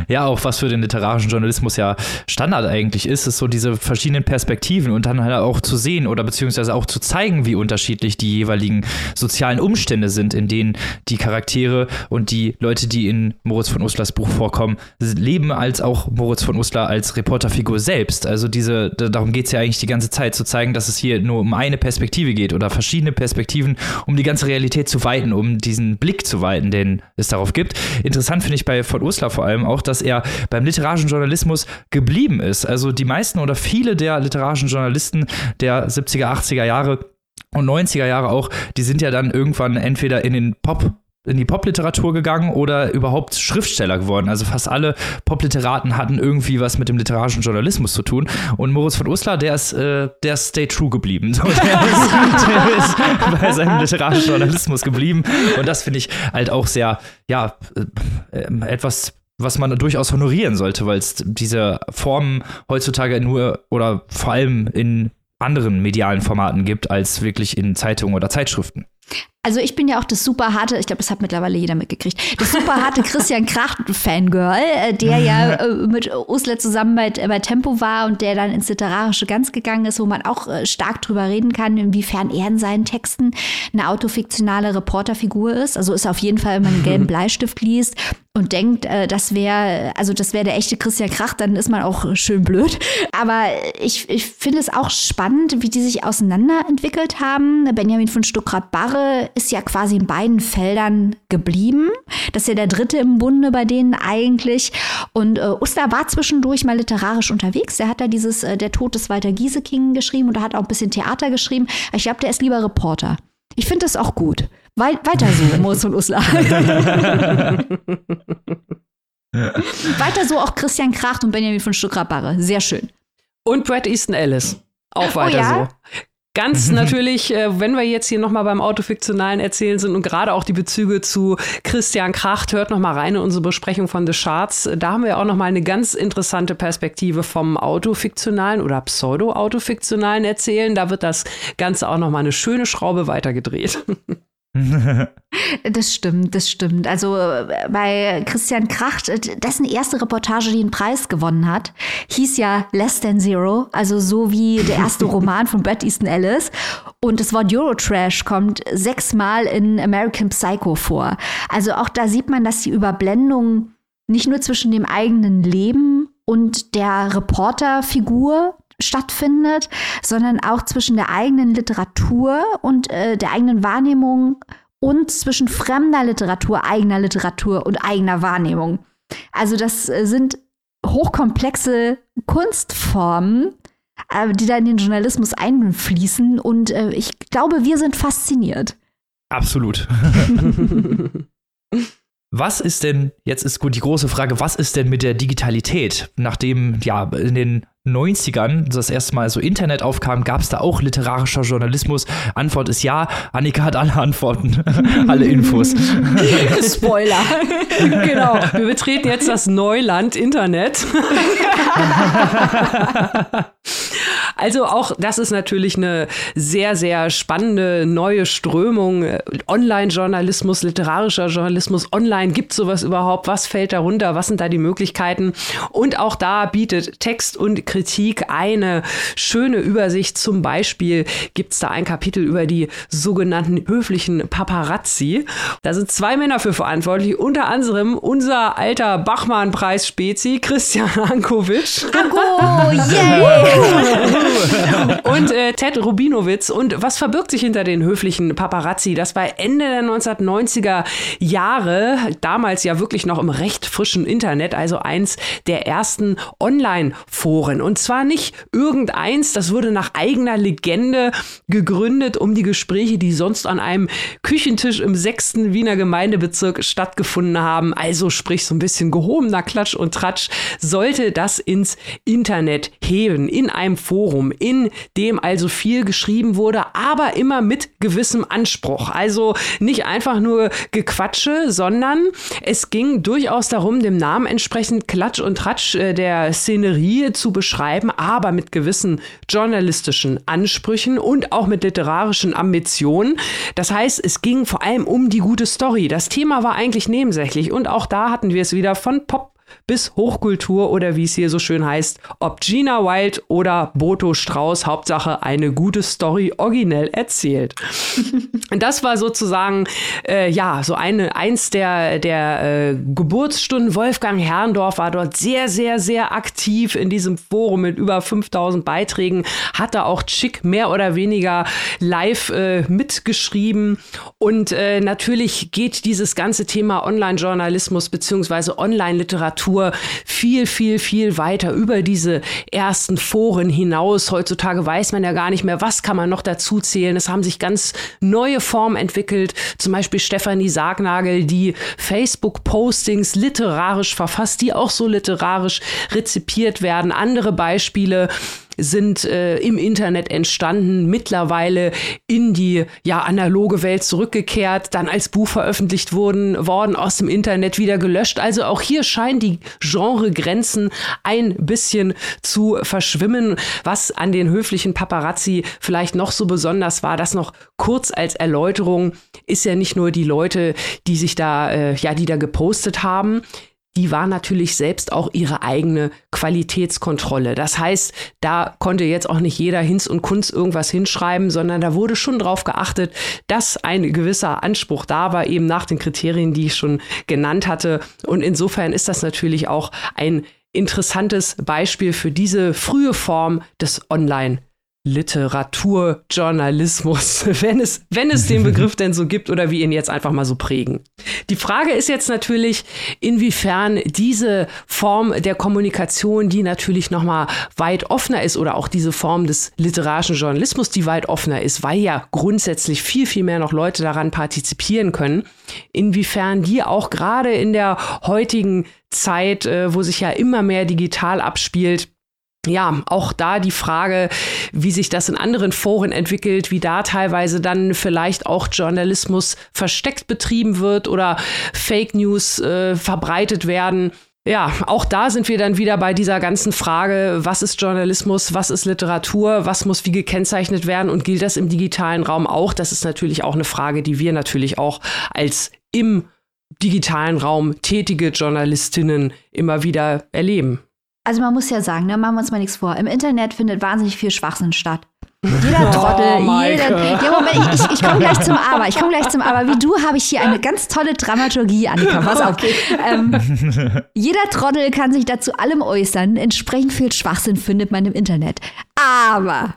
S1: ja, auch was für den literarischen Journalismus ja Standard eigentlich ist, ist so diese verschiedenen Perspektiven und dann halt auch zu sehen oder beziehungsweise auch zu zeigen, wie unterschiedlich die jeweiligen sozialen Umstände sind, in denen die Charaktere und die Leute, die in Moritz von Uslers Buch vorkommen, leben, als auch Moritz von Uslar als Reporterfigur selbst. Also diese, darum geht es ja eigentlich die ganze Zeit, zu zeigen, dass es hier nur um eine Perspektive geht oder verschiedene Perspektiven, um die ganze Realität zu weiten, um die diesen Blick zu weiten, den es darauf gibt. Interessant finde ich bei von Ursula vor allem auch, dass er beim literarischen Journalismus geblieben ist. Also die meisten oder viele der literarischen Journalisten der 70er, 80er Jahre und 90er Jahre auch, die sind ja dann irgendwann entweder in den Pop in die Popliteratur gegangen oder überhaupt Schriftsteller geworden. Also fast alle Popliteraten hatten irgendwie was mit dem literarischen Journalismus zu tun. Und Moritz von Uslar, der ist, äh, der ist stay true geblieben. So, der, ist, der ist bei seinem literarischen Journalismus geblieben. Und das finde ich halt auch sehr, ja, äh, etwas was man durchaus honorieren sollte, weil es diese Formen heutzutage nur oder vor allem in anderen medialen Formaten gibt als wirklich in Zeitungen oder Zeitschriften.
S2: Also ich bin ja auch das super harte, ich glaube, das hat mittlerweile jeder mitgekriegt, das super harte Christian Kracht-Fangirl, äh, der ja äh, mit Ursula zusammen bei, bei Tempo war und der dann ins Literarische ganz gegangen ist, wo man auch äh, stark drüber reden kann, inwiefern er in seinen Texten eine autofiktionale Reporterfigur ist. Also ist auf jeden Fall, wenn man einen gelben Bleistift liest und denkt, äh, das wäre, also das wäre der echte Christian Kracht, dann ist man auch schön blöd. Aber ich, ich finde es auch spannend, wie die sich auseinanderentwickelt haben. Benjamin von Stuckrad-Barre ist ja quasi in beiden Feldern geblieben. Das ist ja der dritte im Bunde bei denen eigentlich. Und äh, Uster war zwischendurch mal literarisch unterwegs. Der hat da dieses äh, Der Tod des Walter Gieseking geschrieben und er hat auch ein bisschen Theater geschrieben. Ich glaube, der ist lieber Reporter. Ich finde das auch gut. Wei weiter so, Moos und Usla. Weiter so auch Christian Kracht und Benjamin von Stuckrad-Barre. Sehr schön.
S3: Und Brad Easton Ellis. Auch oh weiter oh ja? so. Ganz natürlich, äh, wenn wir jetzt hier nochmal beim Autofiktionalen erzählen sind und gerade auch die Bezüge zu Christian Kracht, hört nochmal rein in unsere Besprechung von The Charts. Da haben wir auch nochmal eine ganz interessante Perspektive vom Autofiktionalen oder Pseudo-Autofiktionalen erzählen. Da wird das Ganze auch nochmal eine schöne Schraube weitergedreht.
S2: Das stimmt, das stimmt. Also äh, bei Christian Kracht, äh, dessen erste Reportage, die einen Preis gewonnen hat, hieß ja Less Than Zero, also so wie der erste Roman von Bret Easton Ellis. Und das Wort Eurotrash kommt sechsmal in American Psycho vor. Also auch da sieht man, dass die Überblendung nicht nur zwischen dem eigenen Leben und der Reporterfigur stattfindet, sondern auch zwischen der eigenen Literatur und äh, der eigenen Wahrnehmung und zwischen fremder Literatur, eigener Literatur und eigener Wahrnehmung. Also das äh, sind hochkomplexe Kunstformen, äh, die da in den Journalismus einfließen und äh, ich glaube, wir sind fasziniert.
S1: Absolut. Was ist denn, jetzt ist gut die große Frage, was ist denn mit der Digitalität? Nachdem ja in den 90ern das erste Mal so Internet aufkam, gab es da auch literarischer Journalismus? Antwort ist ja. Annika hat alle Antworten, alle Infos.
S2: Spoiler.
S3: genau. Wir betreten jetzt das Neuland Internet. Also auch das ist natürlich eine sehr, sehr spannende neue Strömung. Online-Journalismus, literarischer Journalismus, online gibt sowas überhaupt? Was fällt darunter? Was sind da die Möglichkeiten? Und auch da bietet Text und Kritik eine schöne Übersicht. Zum Beispiel gibt es da ein Kapitel über die sogenannten höflichen Paparazzi. Da sind zwei Männer für verantwortlich, unter anderem unser alter Bachmann-Preis-Spezi Christian Ankovic.
S2: Anko, yay!
S3: und äh, Ted Rubinowitz. Und was verbirgt sich hinter den höflichen Paparazzi? Das war Ende der 1990er Jahre, damals ja wirklich noch im recht frischen Internet, also eins der ersten Online-Foren. Und zwar nicht irgendeins, das wurde nach eigener Legende gegründet, um die Gespräche, die sonst an einem Küchentisch im sechsten Wiener Gemeindebezirk stattgefunden haben, also sprich so ein bisschen gehobener Klatsch und Tratsch, sollte das ins Internet heben, in einem Forum Forum, in dem also viel geschrieben wurde, aber immer mit gewissem Anspruch. Also nicht einfach nur Gequatsche, sondern es ging durchaus darum, dem Namen entsprechend Klatsch und Tratsch äh, der Szenerie zu beschreiben, aber mit gewissen journalistischen Ansprüchen und auch mit literarischen Ambitionen. Das heißt, es ging vor allem um die gute Story. Das Thema war eigentlich nebensächlich und auch da hatten wir es wieder von Pop bis Hochkultur oder wie es hier so schön heißt, ob Gina Wild oder Boto Strauß, Hauptsache eine gute Story originell erzählt. das war sozusagen äh, ja so eine eins der der äh, Geburtsstunden. Wolfgang Herrndorf war dort sehr sehr sehr aktiv in diesem Forum mit über 5000 Beiträgen, hat da auch Chick mehr oder weniger live äh, mitgeschrieben und äh, natürlich geht dieses ganze Thema Online-Journalismus beziehungsweise Online-Literatur Literatur viel, viel, viel weiter über diese ersten Foren hinaus. Heutzutage weiß man ja gar nicht mehr, was kann man noch dazu zählen. Es haben sich ganz neue Formen entwickelt. Zum Beispiel Stefanie Sargnagel, die Facebook-Postings literarisch verfasst, die auch so literarisch rezipiert werden. Andere Beispiele sind äh, im Internet entstanden, mittlerweile in die ja analoge Welt zurückgekehrt, dann als Buch veröffentlicht wurden, worden aus dem Internet wieder gelöscht. Also auch hier scheinen die Genregrenzen ein bisschen zu verschwimmen, was an den höflichen Paparazzi vielleicht noch so besonders war, das noch kurz als Erläuterung ist ja nicht nur die Leute, die sich da äh, ja, die da gepostet haben, die war natürlich selbst auch ihre eigene Qualitätskontrolle. Das heißt, da konnte jetzt auch nicht jeder Hinz und Kunz irgendwas hinschreiben, sondern da wurde schon darauf geachtet, dass ein gewisser Anspruch da war, eben nach den Kriterien, die ich schon genannt hatte. Und insofern ist das natürlich auch ein interessantes Beispiel für diese frühe Form des Online- Literaturjournalismus, wenn es, wenn es den Begriff denn so gibt oder wir ihn jetzt einfach mal so prägen. Die Frage ist jetzt natürlich, inwiefern diese Form der Kommunikation, die natürlich nochmal weit offener ist oder auch diese Form des literarischen Journalismus, die weit offener ist, weil ja grundsätzlich viel, viel mehr noch Leute daran partizipieren können, inwiefern die auch gerade in der heutigen Zeit, äh, wo sich ja immer mehr digital abspielt, ja, auch da die Frage, wie sich das in anderen Foren entwickelt, wie da teilweise dann vielleicht auch Journalismus versteckt betrieben wird oder Fake News äh, verbreitet werden. Ja, auch da sind wir dann wieder bei dieser ganzen Frage, was ist Journalismus, was ist Literatur, was muss wie gekennzeichnet werden und gilt das im digitalen Raum auch? Das ist natürlich auch eine Frage, die wir natürlich auch als im digitalen Raum tätige Journalistinnen immer wieder erleben.
S2: Also man muss ja sagen, ne, machen wir uns mal nichts vor. Im Internet findet wahnsinnig viel Schwachsinn statt. Jeder Trottel, oh, jeder. Ja, Moment, ich, ich, ich komme gleich zum Aber. Ich komme gleich zum Aber. Wie du habe ich hier eine ganz tolle Dramaturgie, Annika. Pass auf. Okay. Ähm, jeder Trottel kann sich dazu allem äußern. Entsprechend viel Schwachsinn findet man im Internet. Aber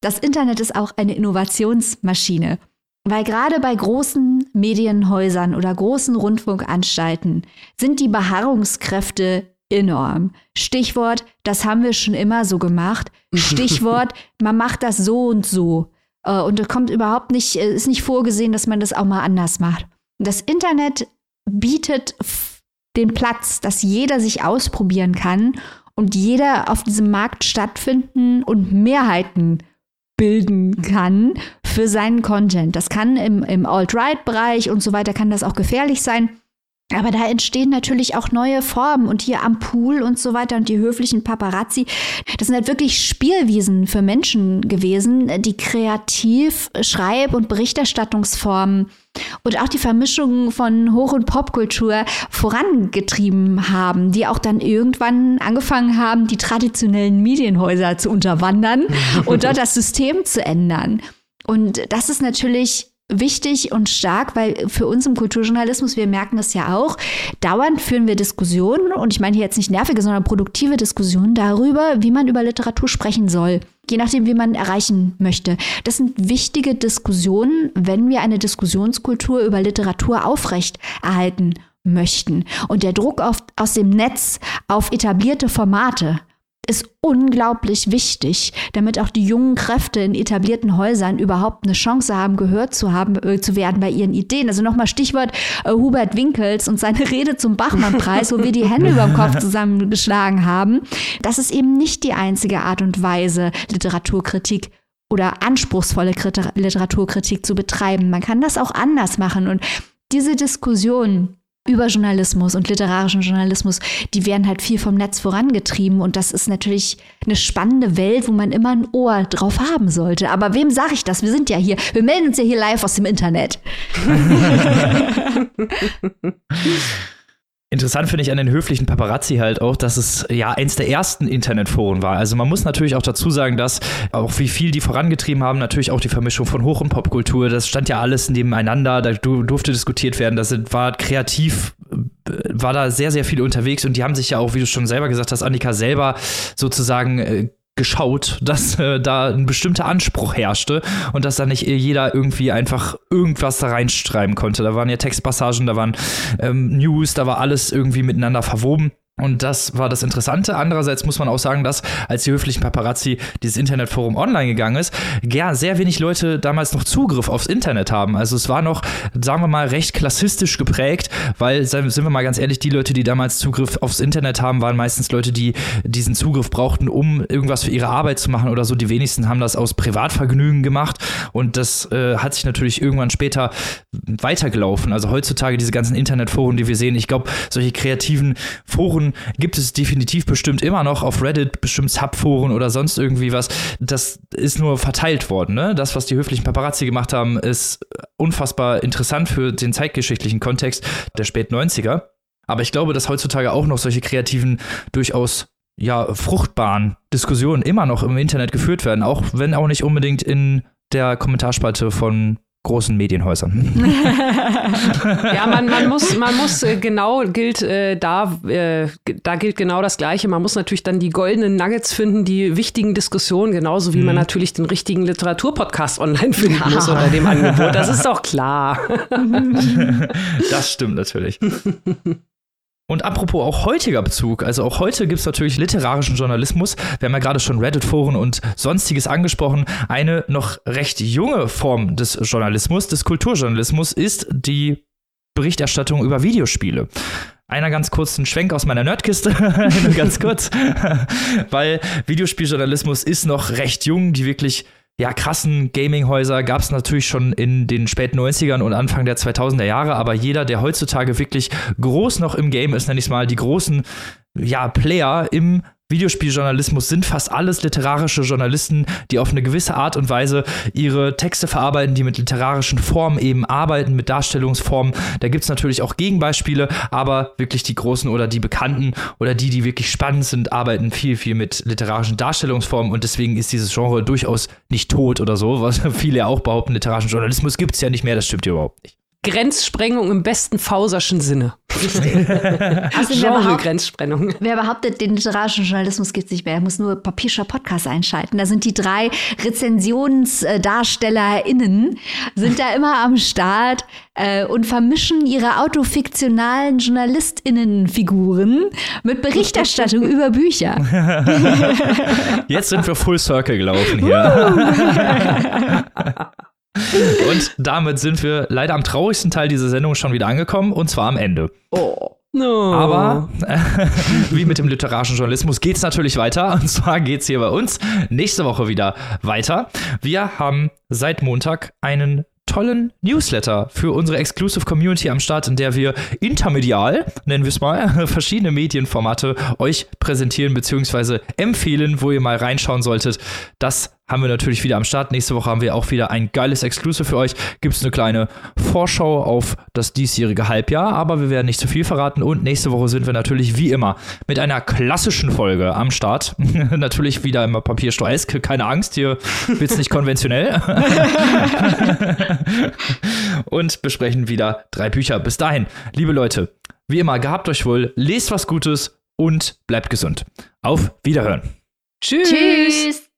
S2: das Internet ist auch eine Innovationsmaschine. Weil gerade bei großen Medienhäusern oder großen Rundfunkanstalten sind die Beharrungskräfte enorm. Stichwort, das haben wir schon immer so gemacht. Stichwort, man macht das so und so. Äh, und es kommt überhaupt nicht, äh, ist nicht vorgesehen, dass man das auch mal anders macht. Das Internet bietet den Platz, dass jeder sich ausprobieren kann und jeder auf diesem Markt stattfinden und Mehrheiten bilden kann für seinen Content. Das kann im, im Alt-Right-Bereich und so weiter, kann das auch gefährlich sein. Aber da entstehen natürlich auch neue Formen und hier am Pool und so weiter und die höflichen Paparazzi. Das sind halt wirklich Spielwiesen für Menschen gewesen, die kreativ Schreib- und Berichterstattungsformen und auch die Vermischung von Hoch- und Popkultur vorangetrieben haben, die auch dann irgendwann angefangen haben, die traditionellen Medienhäuser zu unterwandern und dort das System zu ändern. Und das ist natürlich wichtig und stark, weil für uns im Kulturjournalismus, wir merken das ja auch, dauernd führen wir Diskussionen, und ich meine hier jetzt nicht nervige, sondern produktive Diskussionen darüber, wie man über Literatur sprechen soll. Je nachdem, wie man erreichen möchte. Das sind wichtige Diskussionen, wenn wir eine Diskussionskultur über Literatur aufrecht erhalten möchten. Und der Druck auf, aus dem Netz auf etablierte Formate, ist unglaublich wichtig, damit auch die jungen Kräfte in etablierten Häusern überhaupt eine Chance haben, gehört zu haben, äh, zu werden bei ihren Ideen. Also nochmal Stichwort äh, Hubert Winkels und seine Rede zum Bachmann-Preis, wo wir die Hände über dem Kopf zusammengeschlagen haben. Das ist eben nicht die einzige Art und Weise, Literaturkritik oder anspruchsvolle Literaturkritik zu betreiben. Man kann das auch anders machen und diese Diskussion über Journalismus und literarischen Journalismus, die werden halt viel vom Netz vorangetrieben und das ist natürlich eine spannende Welt, wo man immer ein Ohr drauf haben sollte. Aber wem sage ich das? Wir sind ja hier, wir melden uns ja hier live aus dem Internet.
S1: Interessant finde ich an den höflichen Paparazzi halt auch, dass es ja eins der ersten Internetforen war. Also man muss natürlich auch dazu sagen, dass auch wie viel die vorangetrieben haben, natürlich auch die Vermischung von Hoch- und Popkultur, das stand ja alles nebeneinander, da durfte diskutiert werden, das war kreativ, äh, war da sehr, sehr viel unterwegs. Und die haben sich ja auch, wie du schon selber gesagt hast, Annika selber sozusagen äh, geschaut, dass äh, da ein bestimmter Anspruch herrschte und dass da nicht jeder irgendwie einfach irgendwas da reinschreiben konnte. Da waren ja Textpassagen, da waren ähm, News, da war alles irgendwie miteinander verwoben. Und das war das Interessante. Andererseits muss man auch sagen, dass als die höflichen Paparazzi dieses Internetforum online gegangen ist, ja, sehr wenig Leute damals noch Zugriff aufs Internet haben. Also es war noch, sagen wir mal, recht klassistisch geprägt, weil, sind wir mal ganz ehrlich, die Leute, die damals Zugriff aufs Internet haben, waren meistens Leute, die diesen Zugriff brauchten, um irgendwas für ihre Arbeit zu machen oder so. Die wenigsten haben das aus Privatvergnügen gemacht. Und das äh, hat sich natürlich irgendwann später weitergelaufen. Also heutzutage diese ganzen Internetforen, die wir sehen, ich glaube, solche kreativen Foren gibt es definitiv bestimmt immer noch auf Reddit, bestimmt Subforen oder sonst irgendwie was. Das ist nur verteilt worden. Ne? Das, was die höflichen Paparazzi gemacht haben, ist unfassbar interessant für den zeitgeschichtlichen Kontext der späten 90er. Aber ich glaube, dass heutzutage auch noch solche kreativen, durchaus ja, fruchtbaren Diskussionen immer noch im Internet geführt werden, auch wenn auch nicht unbedingt in der Kommentarspalte von großen Medienhäusern.
S3: ja, man, man muss, man muss äh, genau gilt äh, da, äh, da gilt genau das Gleiche. Man muss natürlich dann die goldenen Nuggets finden, die wichtigen Diskussionen, genauso wie mhm. man natürlich den richtigen Literaturpodcast online finden muss unter dem Angebot. Das ist doch klar.
S1: das stimmt natürlich. Und apropos auch heutiger Bezug, also auch heute gibt es natürlich literarischen Journalismus. Wir haben ja gerade schon Reddit-Foren und sonstiges angesprochen. Eine noch recht junge Form des Journalismus, des Kulturjournalismus, ist die Berichterstattung über Videospiele einer ganz kurzen Schwenk aus meiner Nerdkiste, ganz kurz, weil Videospieljournalismus ist noch recht jung, die wirklich ja, krassen Gaminghäuser gab es natürlich schon in den späten 90ern und Anfang der 2000er Jahre, aber jeder, der heutzutage wirklich groß noch im Game ist, nenne ich es mal, die großen ja, Player im Videospieljournalismus sind fast alles literarische Journalisten, die auf eine gewisse Art und Weise ihre Texte verarbeiten, die mit literarischen Formen eben arbeiten, mit Darstellungsformen. Da gibt es natürlich auch Gegenbeispiele, aber wirklich die großen oder die bekannten oder die, die wirklich spannend sind, arbeiten viel, viel mit literarischen Darstellungsformen und deswegen ist dieses Genre durchaus nicht tot oder so, was viele ja auch behaupten, literarischen Journalismus gibt es ja nicht mehr, das stimmt ja überhaupt nicht.
S3: Grenzsprengung im besten Fauserschen Sinne.
S2: also Genre-Grenzsprengung. Wer behauptet, den literarischen Journalismus gibt es nicht mehr, er muss nur Papierscher Podcast einschalten. Da sind die drei RezensionsdarstellerInnen, sind da immer am Start äh, und vermischen ihre autofiktionalen JournalistInnen-Figuren mit Berichterstattung über Bücher.
S1: Jetzt sind wir Full Circle gelaufen hier. Und damit sind wir leider am traurigsten Teil dieser Sendung schon wieder angekommen, und zwar am Ende.
S3: Oh. No.
S1: Aber äh, wie mit dem literarischen Journalismus geht es natürlich weiter. Und zwar geht es hier bei uns nächste Woche wieder weiter. Wir haben seit Montag einen tollen Newsletter für unsere Exclusive Community am Start, in der wir intermedial, nennen wir es mal, verschiedene Medienformate euch präsentieren bzw. empfehlen, wo ihr mal reinschauen solltet. Das haben wir natürlich wieder am Start. Nächste Woche haben wir auch wieder ein geiles Exclusive für euch. Gibt es eine kleine Vorschau auf das diesjährige Halbjahr, aber wir werden nicht zu viel verraten. Und nächste Woche sind wir natürlich wie immer mit einer klassischen Folge am Start. natürlich wieder immer Papiersteuesk. Keine Angst, hier wird es nicht konventionell. Und besprechen wieder drei Bücher. Bis dahin, liebe Leute, wie immer, gehabt euch wohl, lest was Gutes und bleibt gesund. Auf Wiederhören.
S3: Tschüss. Tschüss.